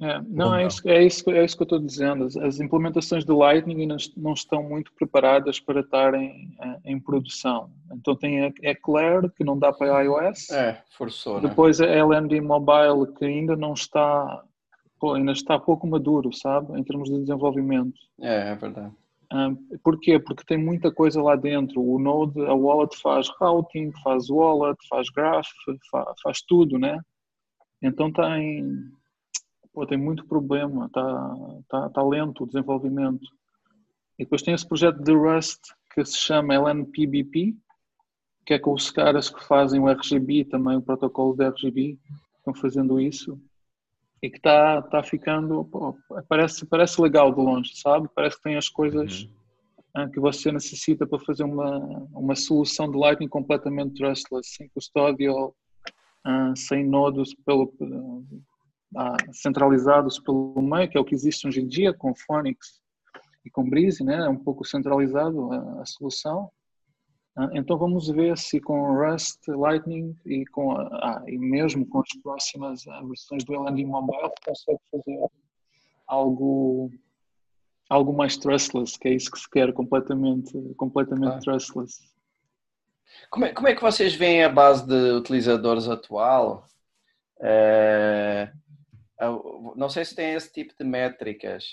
É, não, é isso, é, isso, é isso que eu estou dizendo. As, as implementações do Lightning não, não, estão muito preparadas para estarem em, em produção. Então tem a Eclair, que não dá para iOS. É, forçou. Né? Depois né? a LND Mobile, que ainda não está, pô, ainda está pouco maduro, sabe, em termos de desenvolvimento. É, é verdade. Um, porquê? Porque tem muita coisa lá dentro. O Node, a wallet faz routing, faz wallet, faz graph, faz, faz tudo, né? Então tem pô, tem muito problema, está tá, tá lento o desenvolvimento. E depois tem esse projeto de Rust que se chama LNPBP, que é com os caras que fazem o RGB, também o protocolo de RGB, estão fazendo isso. E que está tá ficando, pô, parece, parece legal de longe, sabe? Parece que tem as coisas uhum. Ah, que você necessita para fazer uma, uma solução de Lightning completamente trustless, sem custódio, uh, sem nodos pelo, centralizados pelo meio, que é o que existe hoje em dia com Phonics e com Breeze, né? é um pouco centralizado a, a solução. Ah, então vamos ver se com Rust, Lightning e, com a, ah, e mesmo com as próximas ah, versões do LND Mobile consegue fazer algo algo mais trustless, que é isso que se quer, completamente, completamente ah. trustless. Como é, como é que vocês veem a base de utilizadores atual? É, não sei se tem esse tipo de métricas.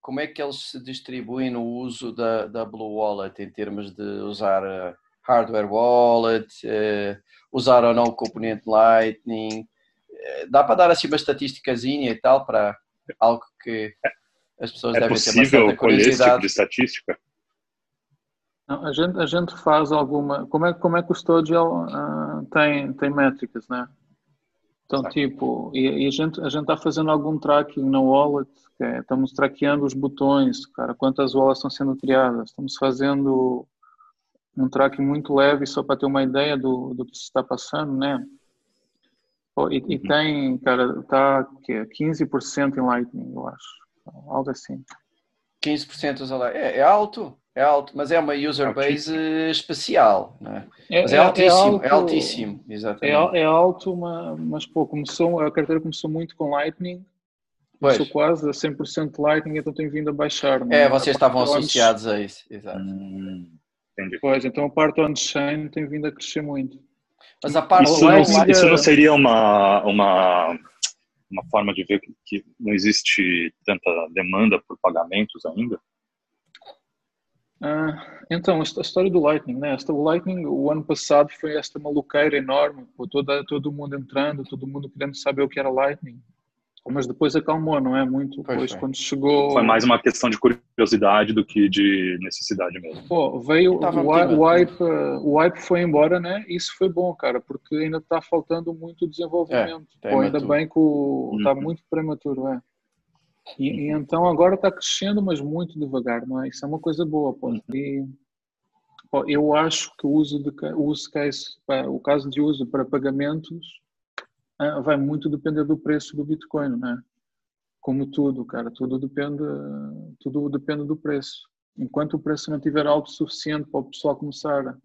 Como é que eles se distribuem no uso da, da Blue Wallet em termos de usar eh, hardware wallet, usar ou não o componente Lightning? Dá para dar assim uma estatísticazinha e tal para algo que as pessoas é devem ter certa curiosidade. esse tipo de estatística? Não, a, gente, a gente faz alguma. Como é, como é que o Custodial uh, tem, tem métricas, né? Então, tipo, e, e, a gente a gente está fazendo algum tracking na wallet, é, estamos traqueando os botões, cara, quantas wallets estão sendo criadas, estamos fazendo um tracking muito leve só para ter uma ideia do, do que se está passando, né? E, e uhum. tem, cara, tá que é 15% em Lightning, eu acho, algo assim. 15% usa Lightning, é, é alto, É alto, mas é uma user base Altíssimo. especial, não é? É, Mas é, é- é altíssimo, é alto- altíssimo, É, exatamente. al- é alto, ma- mas pô, começou, a carteira começou muito com Lightning, Pois. começou quase a 100% Lightning, então tem vindo a baixar. É, A vocês estavam associados a isso, exato. Hum, entendi. Pois, então a parte on-chain tem vindo a crescer muito. Mas a parte Isso não, Lightning isso é- não seria uma, uma, uma forma de ver que, que não existe tanta demanda por pagamentos ainda? Ah, então, a história do Lightning, né? O Lightning, o ano passado foi esta maluqueira enorme, pô, toda, todo mundo entrando, todo mundo querendo saber o que era Lightning. Mas depois acalmou, não é? Muito. Pois Depois, foi. quando chegou. Foi mais uma questão de curiosidade do que de necessidade mesmo. Pô, veio o, wi- tímido. o hype, o hype foi embora, né? Isso foi bom, cara, porque ainda está faltando muito desenvolvimento. É, Pô, ainda bem que está Uhum. muito prematuro, é. E, e então agora está crescendo, mas muito devagar, não é? Isso é uma coisa boa, pô. E, pô, eu acho que o uso de o case, o caso de uso para pagamentos ah, vai muito depender do preço do Bitcoin, não é? Como tudo, cara, tudo depende, tudo depende do preço. Enquanto o preço não estiver alto o suficiente para o pessoal começar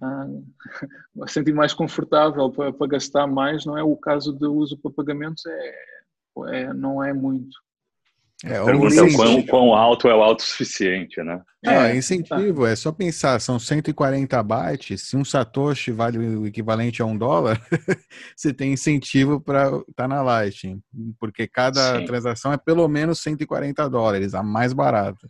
a, a sentir mais confortável para, para gastar mais, não é? O caso de uso para pagamentos é, é não é muito. É, o pergunta é o incentivo- quão, quão alto é o autossuficiente, né? Não, É, é incentivo, é só pensar, são 140 bytes, se um satoshi vale o equivalente a um dólar, você tem incentivo para estar na Lightning, porque cada Sim. transação é pelo menos 140 dólares, a mais barata.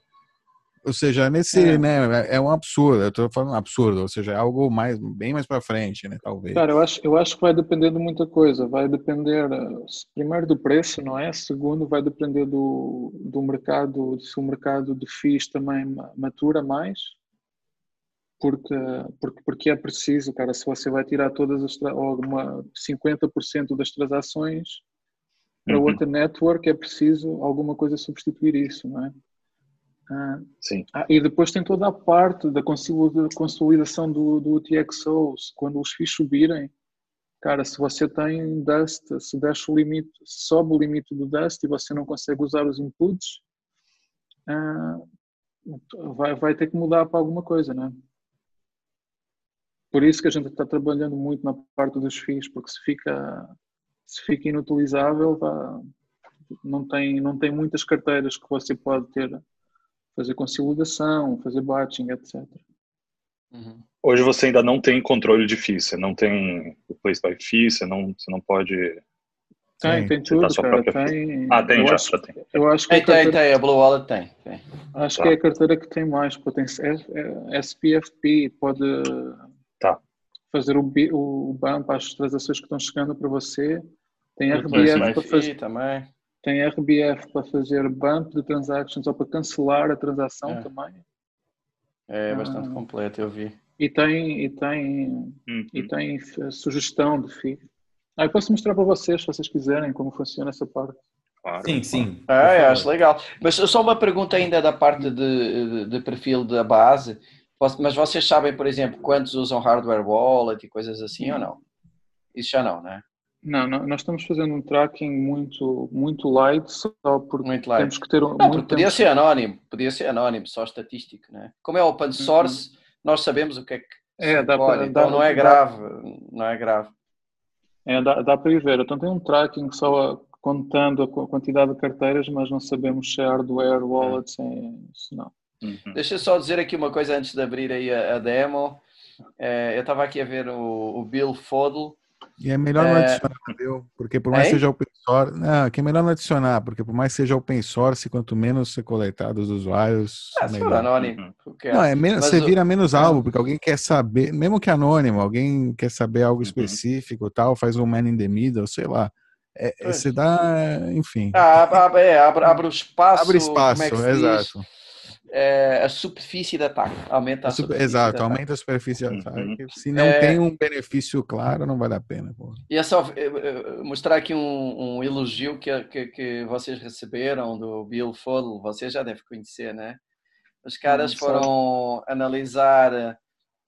Ou seja, nesse, É. né, é um absurdo, eu tô falando absurdo, ou seja, é algo mais, bem mais para frente, né, talvez. Cara, eu acho, eu acho que vai depender de muita coisa. Vai depender, eh, primeiro, do preço, não é? Segundo, vai depender do, do mercado, se o mercado de FIIs também ma- matura mais. Porque, porque, porque é preciso, cara, se você vai tirar todas as, alguma 50% das transações para Uhum. outra network, é preciso alguma coisa substituir isso, não é? Sim. ah, e depois tem toda a parte da consolida- consolidação do, do TXOs. Quando os FIIs subirem, cara, se você tem Dust, se deixa o limite, sobe o limite do Dust e você não consegue usar os inputs, ah, vai, vai ter que mudar para alguma coisa, né? Por isso que a gente está trabalhando muito na parte dos FIIs, porque se fica, se fica inutilizável, não, tem, não tem muitas carteiras que você pode ter fazer consolidação, fazer batching, etc. Uhum. Hoje você ainda não tem controle de FII, você não tem o place by FII, você não, você não pode... Tem, Tem. tem tudo, cara. própria Tem, Ah, tem eu já, acho, já tem. eu acho que, Tem, a tem, carteira, tem, a Blue Wallet tem. tem. acho Tá. que é a carteira que tem mais. Pô, tem S- é- SPFP, pode Tá. fazer o, o bump às transações que estão chegando para você. Tem RBF para Fee fazer, também. Tem RBF para fazer bump de transactions ou para cancelar a transação É. também. É bastante Ah. completo, eu vi. E tem, e tem, Uhum. e tem sugestão de FII. Ah, eu posso mostrar para vocês, se vocês quiserem, como funciona essa parte. Claro. Sim, sim. Ah, favor. acho legal. Mas só uma pergunta ainda da parte de, de, de perfil da base. Mas vocês sabem, por exemplo, quantos usam hardware wallet e coisas assim ou não? Isso já não, né? Não, não, nós estamos fazendo um tracking muito, muito light, só porque Muito light. temos que ter um, Não, podia tempo. ser anónimo, podia ser anónimo, só estatístico, né? Como é open source, nós sabemos o que é que É, dá pode, para- então dá- não é dá- grave, não é grave. É, dá, dá para ir ver. Então tem um tracking só a- contando a qu- quantidade de carteiras, mas não sabemos se é hardware, wallet, se, é- se não. Uhum. Deixa eu só dizer aqui uma coisa antes de abrir aí a, a demo. Eh, eu estava aqui a ver o, o Bill Fodl. E é melhor não É. adicionar, entendeu? Porque por mais Hein? que seja open source, não, que é melhor não adicionar, porque por mais que seja open source, quanto menos ser coletado dos usuários, Ah, se for melhor. who cares? Não, é menos, Mas você o- vira menos alvo, porque alguém quer saber, mesmo que anônimo, alguém quer saber algo Uhum. específico, tal, faz um man in the middle, sei lá. É, é, você dá, enfim. Ah, abre, abre, é, abre, o espaço. abre espaço, como é que se diz? Eh, a superfície de ataque. Aumenta a A super- exato, aumenta a superfície de Uhum. ataque. Se não É. tem um benefício claro, não vale a pena. Pô. E é só eh, eh, mostrar aqui um, um elogio que, que, que vocês receberam do Bill Fodl, vocês já devem conhecer, né? Os caras Hum, foram analisar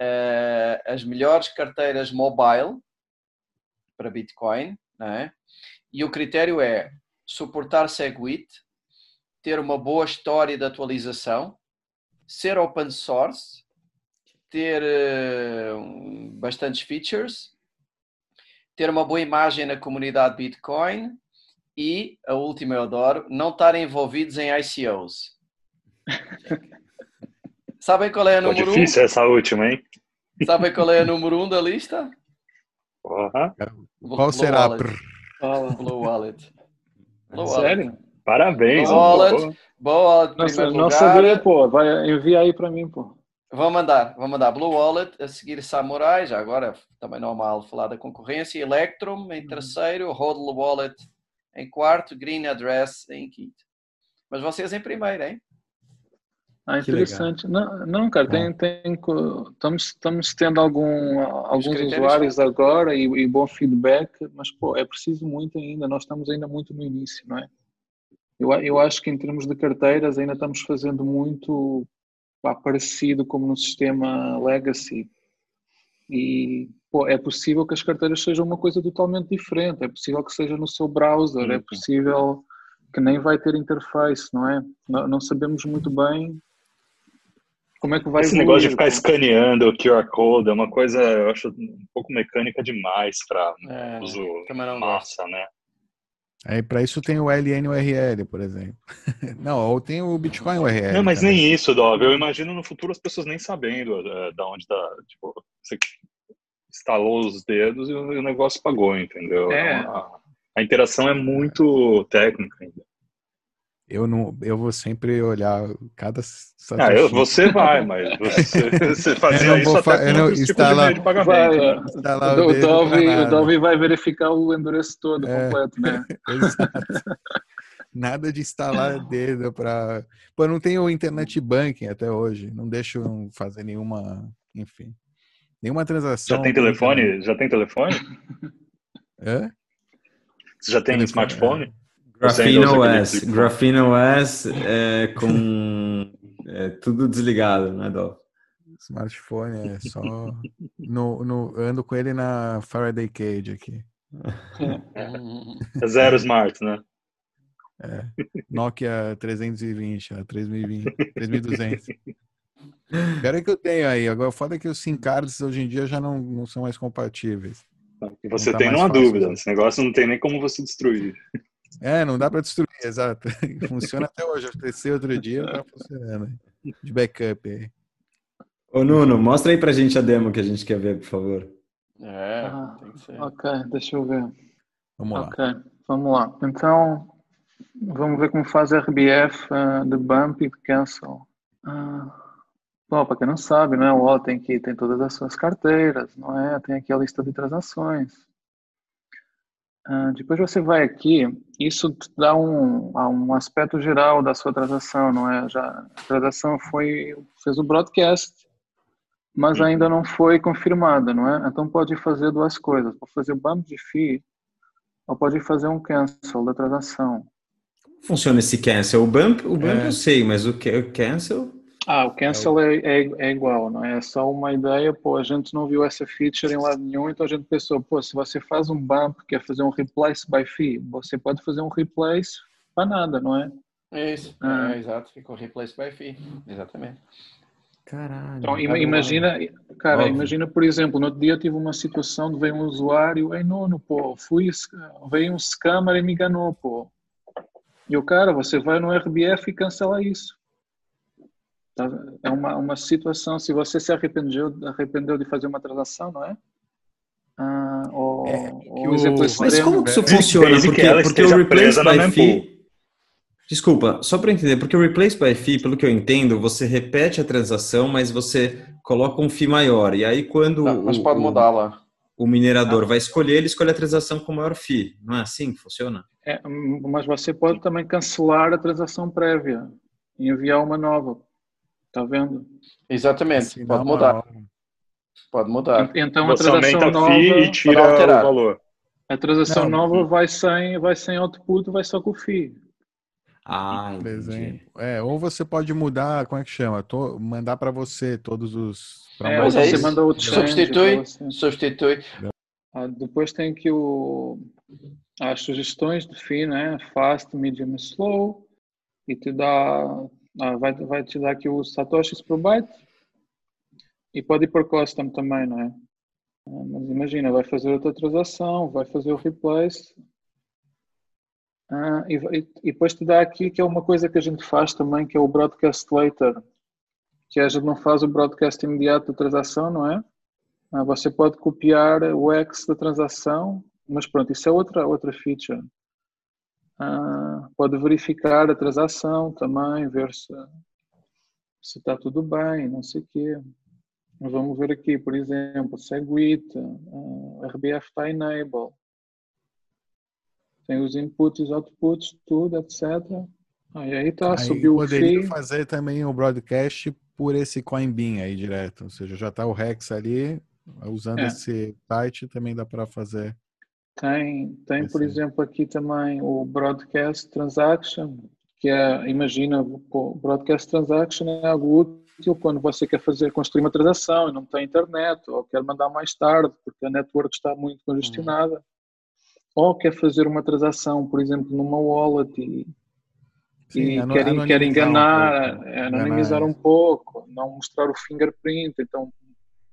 eh, as melhores carteiras mobile para Bitcoin, né? E o critério é suportar Segwit, ter uma boa história de atualização, ser open source, ter uh, bastantes features, ter uma boa imagem na comunidade Bitcoin e, a última eu adoro, não estarem envolvidos em ICOs. Sabem qual é a número 1? Um? difícil essa última, hein? Sabem qual é a número 1 um da lista? Porra. Qual Blue será? Wallet. Blue Wallet. Blue Sério? Parabéns. Blue Wallet. Blue Wallet Nossa, não sabia, pô. Vai enviar aí para mim, pô. Vou mandar, vou mandar Blue Wallet, a seguir Samurai, já agora também normal falar da concorrência, Electrum em terceiro, Hodl Wallet em quarto, Green Address em quinto. Mas vocês em primeiro, hein? Ah, interessante. Não, não, cara, tem, tem, estamos, estamos tendo algum, alguns usuários agora e, e, bom feedback, mas pô, é preciso muito ainda, nós estamos ainda muito no início, não é? Eu, eu acho que em termos de carteiras ainda estamos fazendo muito pá, parecido como no sistema legacy. E pô, é possível que as carteiras sejam uma coisa totalmente diferente, é possível que seja no seu browser, é possível que nem vai ter interface, não é? Não, não sabemos muito bem como é que vai Esse evoluir, negócio de ficar escaneando o QR Code é uma coisa, eu acho, um pouco mecânica demais para é, uso massa, né? Aí para isso tem o LNURL, por exemplo. Não, ou tem o Bitcoin URL. Não, mas também. nem isso, Dov. Eu imagino no futuro as pessoas nem sabendo uh, da onde tá. Tipo, você instalou os dedos e o negócio pagou, entendeu? É. A, a interação é muito técnica ainda. Eu não, eu vou sempre olhar cada. Ah, eu, você vai, mas você, você fazia isso até não, tipo instala, de pagamento. Vai, né? instala o, o, Dolby, o Dolby vai verificar o endereço todo, é, completo, né? Exato. Nada de instalar dedo para. Pô, não tenho internet banking até hoje. Não deixo fazer nenhuma, enfim, nenhuma transação. Já tem telefone? Já tem telefone? É? Você já tem telefone, smartphone? É. Graphene OS. Graphene OS é, com é, tudo desligado, né, Dó? Smartphone é só. No, no, ando com ele na Faraday Cage aqui. É zero smart, né? É. Nokia 320, 3020, 3200. Espera que eu tenho aí. Agora, o foda é que os SIM cards hoje em dia já não, não são mais compatíveis. E você tá tem uma dúvida. Esse negócio não tem nem como você destruir. É, não dá para destruir, exato. Funciona até hoje. Eu testei outro dia, tá funcionando. De backup aí. Ô Nuno, mostra aí pra gente a demo que a gente quer ver, por favor. É, ah, tem que ser. Ok, deixa eu ver. Vamos lá. Ok, vamos lá. Então, vamos ver como faz RBF uh, de bump e de cancel. Uh, bom, para quem não sabe, não é? o O tem aqui tem todas as suas carteiras, não é? Tem aqui a lista de transações. Uh, depois você vai aqui, isso dá um, um aspecto geral da sua transação, não é? Já, a transação foi, fez o broadcast, mas uhum. ainda não foi confirmada, não é? Então pode fazer duas coisas, pode fazer o bump de fee ou pode fazer um cancel da transação. Funciona esse cancel? O bump, o bump é. eu sei, mas o cancel... Ah, o cancel é, é, é, igual, não é? é só uma ideia, pô, a gente não viu essa feature em lado nenhum, então a gente pensou, pô, se você faz um bump, quer fazer um replace by fee, você pode fazer um replace para nada, não é? É isso, ah. é, exato, ficou replace by fee, exatamente. Caralho. Então, imagina, cara, Óbvio. imagina, por exemplo, no outro dia tive uma situação de veio um usuário, ei, nono, pô, fui, veio um scammer e me enganou, pô. E o cara, você vai no RBF e cancela isso. Tá? É uma, uma situação, se você se arrependeu, arrependeu de fazer uma transação, não é? Ah, ou, é, ou o... Mas como que isso funciona? Porque, porque o replace by fee... Desculpa, só para entender, porque o replace by fee, pelo que eu entendo, você repete a transação, mas você coloca um fee maior. E aí quando não, mas o, pode mudar lá. O minerador ah. vai escolher, ele escolhe a transação com maior fee. Não é assim que funciona? É, mas você pode também cancelar a transação prévia e enviar uma nova. Tá vendo? Exatamente, assim, pode mudar. Pode mudar. Então a transação nova e tira o valor. A transação não, nova vai sem, vai sem output, vai só com o FII. Ah, por exemplo. É, ou você pode mudar, como é que chama? Tô, mandar para você todos os. É, você é manda o substitui, substitui. Ah, depois tem que o as sugestões do FII, né? Fast, medium, slow e te dá ah, vai, vai te dar aqui os satoshis por byte e pode ir por custom também, não é? Ah, mas imagina, vai fazer outra transação, vai fazer o replace ah, e, e, depois te dá aqui que é uma coisa que a gente faz também, que é o broadcast later, que a gente não faz o broadcast imediato da transação, não é? Você pode copiar o X da transação, mas pronto, isso é outra, outra feature. Ah, pode verificar a transação também, ver se, está tudo bem, não sei o quê. Vamos ver aqui, por exemplo, Segwit, uh, RBF está enable. Tem os inputs, os outputs, tudo, etc. Aí, aí tá, aí subiu o fee. fazer também o broadcast por esse Coinbean aí direto. Ou seja, já está o Rex ali, usando é. esse site também dá para fazer. Tem, tem por exemplo, aqui também o Broadcast Transaction, que é, imagina, o Broadcast Transaction é algo útil quando você quer fazer, construir uma transação e não tem internet, ou quer mandar mais tarde porque a network está muito congestionada, uhum. ou quer fazer uma transação, por exemplo, numa wallet e, Sim, e quer, quer enganar, um é, anonimizar um pouco, não mostrar o fingerprint, então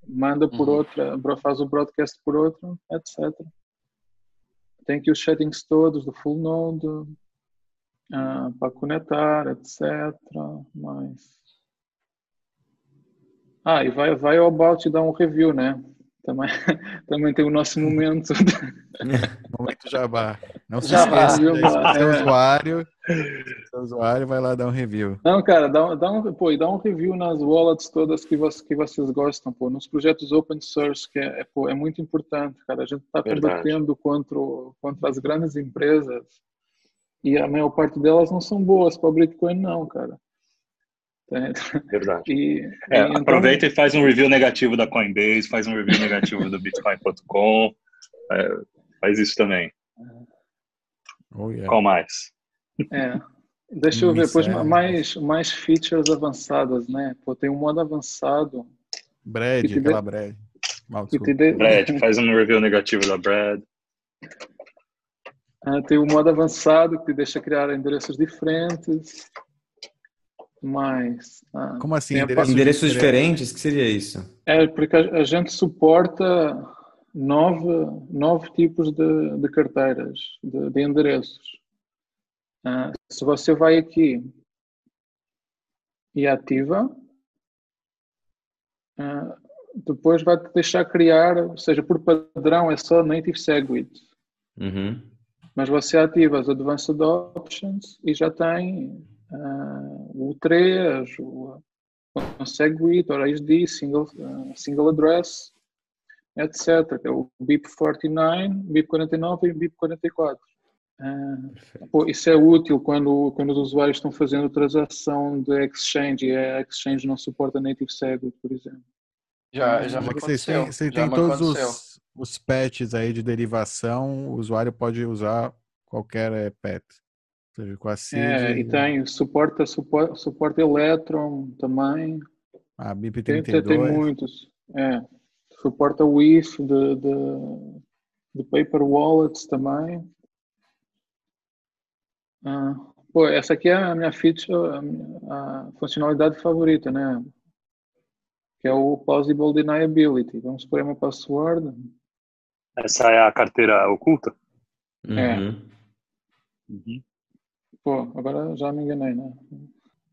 manda por uhum. outra, faz o broadcast por outra, etc. Tem aqui os settings todos do full node, uh, para conectar, etc. Mas ah, e vai, vai ao About dar um review, né? Também, também tem o nosso momento. momento Jabá. Não se esqueça, se é usuário, seu usuário vai lá dar um review. Não, cara, dá, dá, um, pô, dá um review nas wallets todas que, você, que vocês gostam, pô, nos projetos open source, que é, é, pô, é muito importante, cara. A gente está combatendo contra, contra as grandes empresas e a maior parte delas não são boas para o Bitcoin, não, cara. Verdade. E, é, então... Aproveita e faz um review negativo da Coinbase, faz um review negativo do Bitcoin.com, é, faz isso também. Oh, yeah. Qual mais? É. Deixa eu ver, depois mais, mais features avançadas, né? Pô, tem um modo avançado. Brad, aquela de... Brad. Mal, de... Brad, faz um review negativo da Brad. Ah, tem o um modo avançado que te deixa criar endereços diferentes. Mas. Ah, Como assim? Endereços, endereços diferentes? O que seria isso? É, porque a, a gente suporta nove, nove tipos de, de carteiras, de, de endereços. Ah, se você vai aqui e ativa, ah, depois vai-te deixar criar, ou seja, por padrão é só Native Segwit. Uhum. Mas você ativa as Advanced Options e já tem uh, o 3, o, o Segwit, o RSD, single, uh, single address, etc. Que é o BIP49, BIP49 e BIP44. Uh, pô, isso é útil quando, quando os usuários estão fazendo transação de exchange e a exchange não suporta native segwit, por exemplo. Já, já me aconteceu. Você tem, todos os, os patches aí de derivação, o usuário pode usar qualquer eh, pet seja, com a CID. É, e tem, suporta, suporta, suporta Electron também. A BIP32. Tem, tem muitos. É, suporta o IF de, de, de Paper Wallets também. Ah, pô, essa aqui é a minha feature, a, a funcionalidade favorita, né? Que é o Plausible Deniability. Vamos pôr uma password. Essa é a carteira oculta? É. Uhum. Pô, agora já me enganei, né?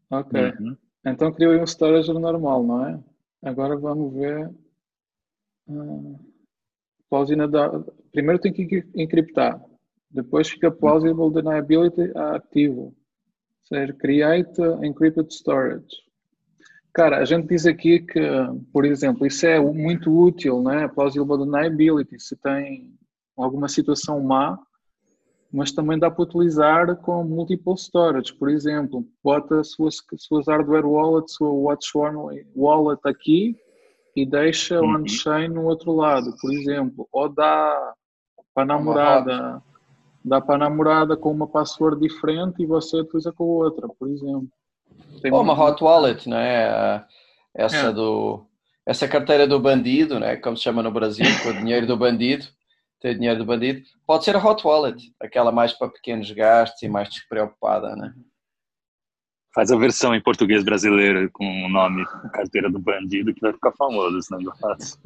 Ok. Uhum. Então criou um storage normal, não é? Agora vamos ver. Uh, Primeiro tem que encriptar. Depois fica plausible deniability ativo. Ou seja, create encrypted storage. Cara, a gente diz aqui que, por exemplo, isso é muito útil, né? Plausible deniability. Se tem alguma situação má, mas também dá para utilizar com multiple storage. Por exemplo, bota suas, suas hardware wallet, sua watch wallet aqui e deixa uhum. on-chain no outro lado, por exemplo. Ou dá para a namorada, dá para a namorada com uma password diferente e você utiliza com outra, por exemplo. Tem Ou uma hot wallet, não é? Essa é. do essa carteira do bandido, né? Como se chama no Brasil, com o dinheiro do bandido ter dinheiro do bandido. Pode ser a hot wallet, aquela mais para pequenos gastos e mais despreocupada, né? Faz a versão em português brasileiro com o nome carteira do bandido que vai ficar famoso esse negócio.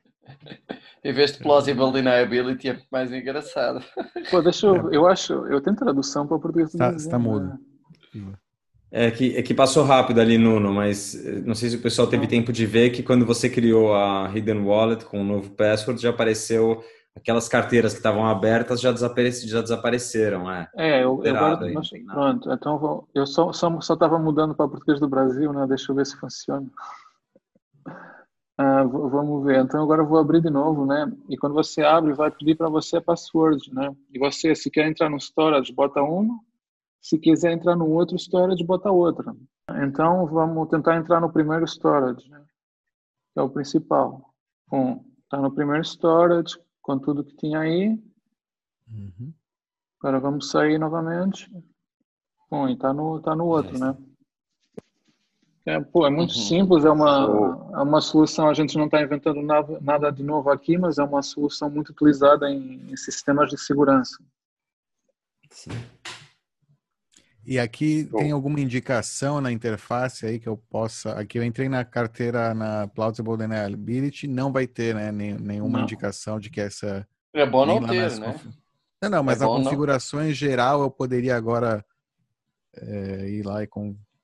em vez de plausible deniability é mais engraçado. Pô, deixa eu, eu acho, eu tenho tradução para o português. Está tá mudo. É que, é que passou rápido ali, Nuno, mas eh, não sei se o pessoal teve tempo de ver que quando você criou a Hidden Wallet com o novo password, já apareceu aquelas carteiras que estavam abertas já, desapareci, já desapareceram, é. É, eu, eu agora, mas, pronto, então eu só só só estava mudando para português do Brasil, né? Deixa eu ver se funciona. Ah, vamos ver. Então agora eu vou abrir de novo, né? E quando você abre, vai pedir para você a password, né? E você, se quer entrar no storage, bota uma. Se quiser entrar no outro storage, bota outra. Então vamos tentar entrar no primeiro storage, né? Que é o principal. Um, tá no primeiro storage, com tudo que tinha aí. Uhum. Agora vamos sair novamente. Bom, e tá no, tá no outro, né? É, pô, é muito uhum. simples, é uma, é uma solução, a gente não está inventando nada, nada de novo aqui, mas é uma solução muito utilizada em, em sistemas de segurança. Sim. E aqui Bom. tem alguma indicação na interface aí que eu possa. Aqui eu entrei na carteira na Plausible Deniability, não vai ter né, nenhuma não. indicação de que essa. É bom não ter, né? Conf... Não, não, mas é na configuração em geral eu poderia agora é, ir lá e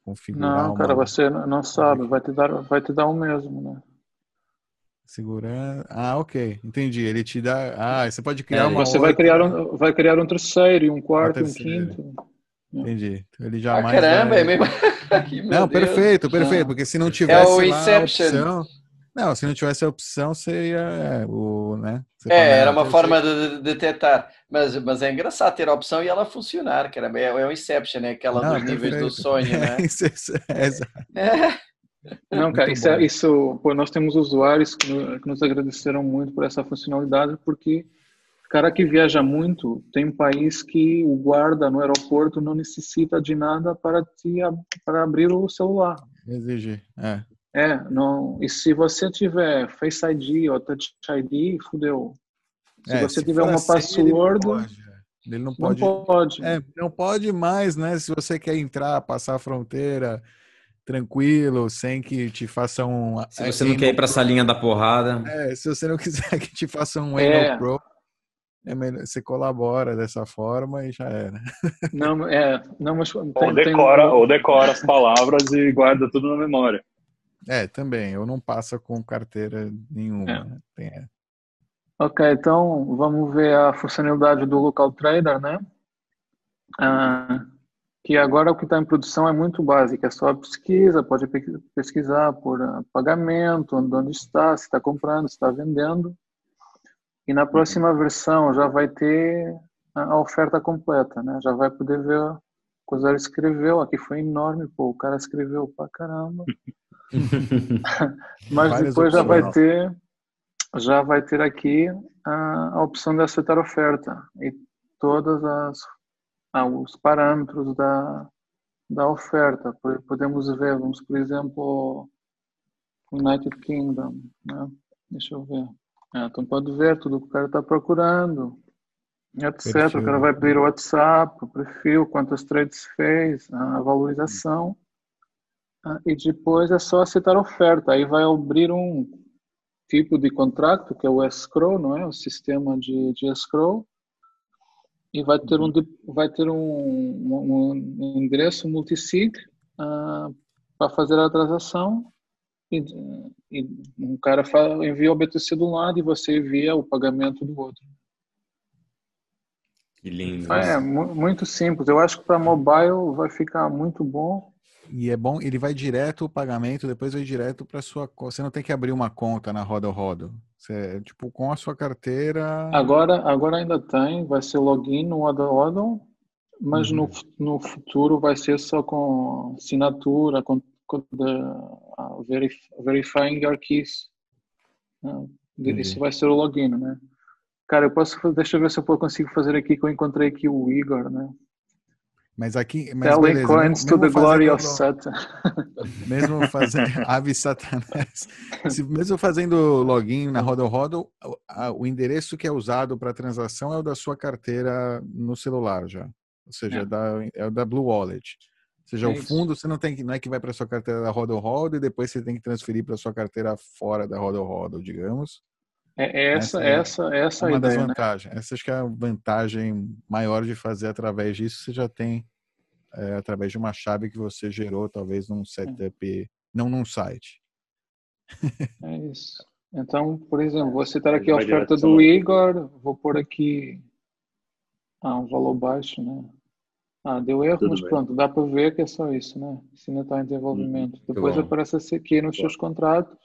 configurar. Não, cara, você não sabe, vai te dar, vai te dar o mesmo, né? Segurando. Ah, ok. Entendi. Ele te dá. Ah, você pode criar é, uma. Você outra... vai criar um, vai criar um terceiro, um quarto, um quinto. Entendi. Então, ele jamais. Ah, caramba, vai... é mesmo. não, perfeito, perfeito. Porque se não tivesse é o Inception. opção. Não, se não tivesse a opção, seria é, o, né? é, era uma forma de, de detectar. Mas, mas é engraçado ter a opção e ela funcionar, cara. É, é o Inception, né? Aquela não, dos níveis do sonho, né? é, é, Não, cara, isso, é, isso pô, nós temos usuários que, que nos agradeceram muito por essa funcionalidade, porque cara que viaja muito tem um país que o guarda no aeroporto não necessita de nada para te para abrir o celular. Exigir, é. É, não. E se você tiver Face ID ou Touch ID, fudeu. Se é, você se tiver uma assim, password. Ele, pode, ele não pode. Não pode. É, não pode mais, né? Se você quer entrar, passar a fronteira tranquilo, sem que te façam um. Se você não quer ir para essa linha da porrada. É, se você não quiser que te façam um é. Pro, é melhor, você colabora dessa forma e já era. Não, é, não, mas tem, ou decora, tem... ou decora as palavras e guarda tudo na memória. É, também. Eu não passo com carteira nenhuma. É. Né? Tem... É. Ok, então vamos ver a funcionalidade do Local Trader, né? Ah, que agora o que está em produção é muito básico, é só pesquisa, pode pesquisar por uh, pagamento, onde está, se está comprando, se está vendendo. E na próxima versão já vai ter a oferta completa, né? Já vai poder ver o que o Zé escreveu. Aqui foi enorme, pô, o cara escreveu pra caramba. Mas depois já vai ter já vai ter aqui a, a opção de aceitar oferta e todas as ah, os parâmetros da da oferta. Podemos ver, vamos por exemplo, United Kingdom, né? Deixa eu ver. É, então pode ver tudo que o cara está procurando, etc. Perfil. O cara vai pedir o WhatsApp, o perfil, quantas trades fez, a valorização. Ah, e depois é só aceitar a oferta. Aí vai abrir um tipo de contrato, que é o escrow, não é? O sistema de, de escrow. E vai ter um, vai ter um, um, um endereço multisig uh, para fazer a transação. E, e um cara fala, envia o BTC de um lado e você envia o pagamento do outro. Que lindo. É, muito simples. Eu acho que para mobile vai ficar muito bom e é bom, ele vai direto o pagamento, depois vai direto para sua Você não tem que abrir uma conta na Roda Rodo. Você, tipo, com a sua carteira. Agora, agora ainda tem, vai ser login no Roda Rodo, mas uhum. no, no futuro vai ser só com assinatura, com, com uh, verif, verifying your keys. Uh, Isso vai ser o login, né? Cara, eu posso, deixa eu ver se eu consigo fazer aqui que eu encontrei aqui o Igor, né? Mas aqui. Mas Telling beleza, coins to the glory of Satan. Mesmo fazendo. Ave Satanás. mesmo fazendo login na Rodo Rodo, o endereço que é usado para transação é o da sua carteira no celular já. Ou seja, é, é da, é o da Blue Wallet. Ou seja, É o isso. fundo você não tem que não é que vai para sua carteira da Rodel Rodel e depois você tem que transferir para sua carteira fora da Rodel Rodel, digamos. É, é essa, Essa essa, essa É a uma das ideia, né? vantagens. Essa acho que é a vantagem maior de fazer através disso. Você já tem é, através de uma chave que você gerou, talvez num setup, não num site. É isso. Então, por exemplo, vou citar aqui a oferta do Igor, vou pôr aqui ah, um valor baixo, né? Ah, deu erro, Tudo mas bem. pronto, dá para ver que é só isso, né? Se ainda está em desenvolvimento. Depois bom. aparece aqui nos seus contratos.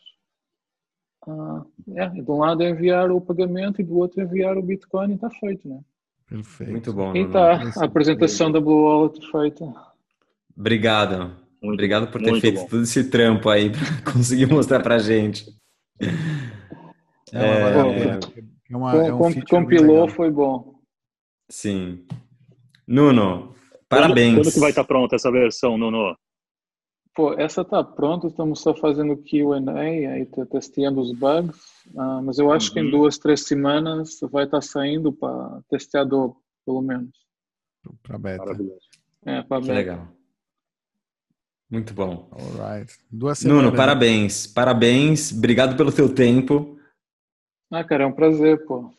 Ah, é, de um lado é enviar o pagamento e do outro é enviar o Bitcoin e está feito, né? Perfeito. Muito bom. E está a apresentação da Blue Wallet feita. Obrigado. Muito Obrigado por ter feito bom. todo esse trampo aí para conseguir mostrar pra gente. É, a É, É, uma, Com- é um compilou, foi bom. Sim. Nuno, parabéns. Quando que vai estar pronta essa versão, Nuno? Pô, essa tá pronta, estamos só fazendo Q&A, aí tá testeando os bugs, ah, mas eu acho que em Uhum. duas, três semanas vai estar saindo para testeador, pelo menos. Pra beta. Maravilhoso. É, para Que legal. Muito bom. Alright. Duas semanas. Nuno, parabéns. Parabéns. Obrigado pelo teu tempo. Ah, cara, é um prazer, pô.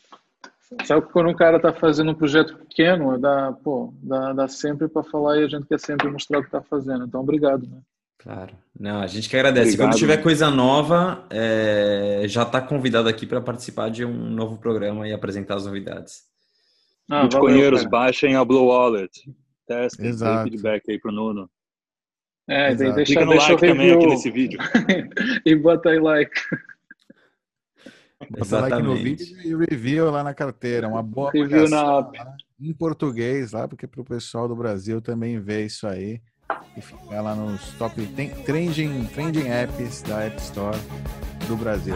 Sabe que quando um cara tá fazendo um projeto pequeno, dá, pô, dá, dá sempre para falar e a gente quer sempre mostrar o que tá fazendo. Então, obrigado, né? Claro. Não, a gente que agradece. Obrigado. Quando tiver coisa nova, é, já está convidado aqui para participar de um novo programa e apresentar as novidades. Ah, Bitcoinheiros, baixem a Blue Wallet. Testem, Exato. feedback aí pro Nuno. É, Exato. deixa, Clica no deixa like também aqui nesse vídeo. e bota aí like. Bota like no vídeo e review lá na carteira. Uma boa Review na lá, em português lá, porque para o pessoal do Brasil também ver isso aí e ficar lá nos top trending, trending apps da App Store do Brasil.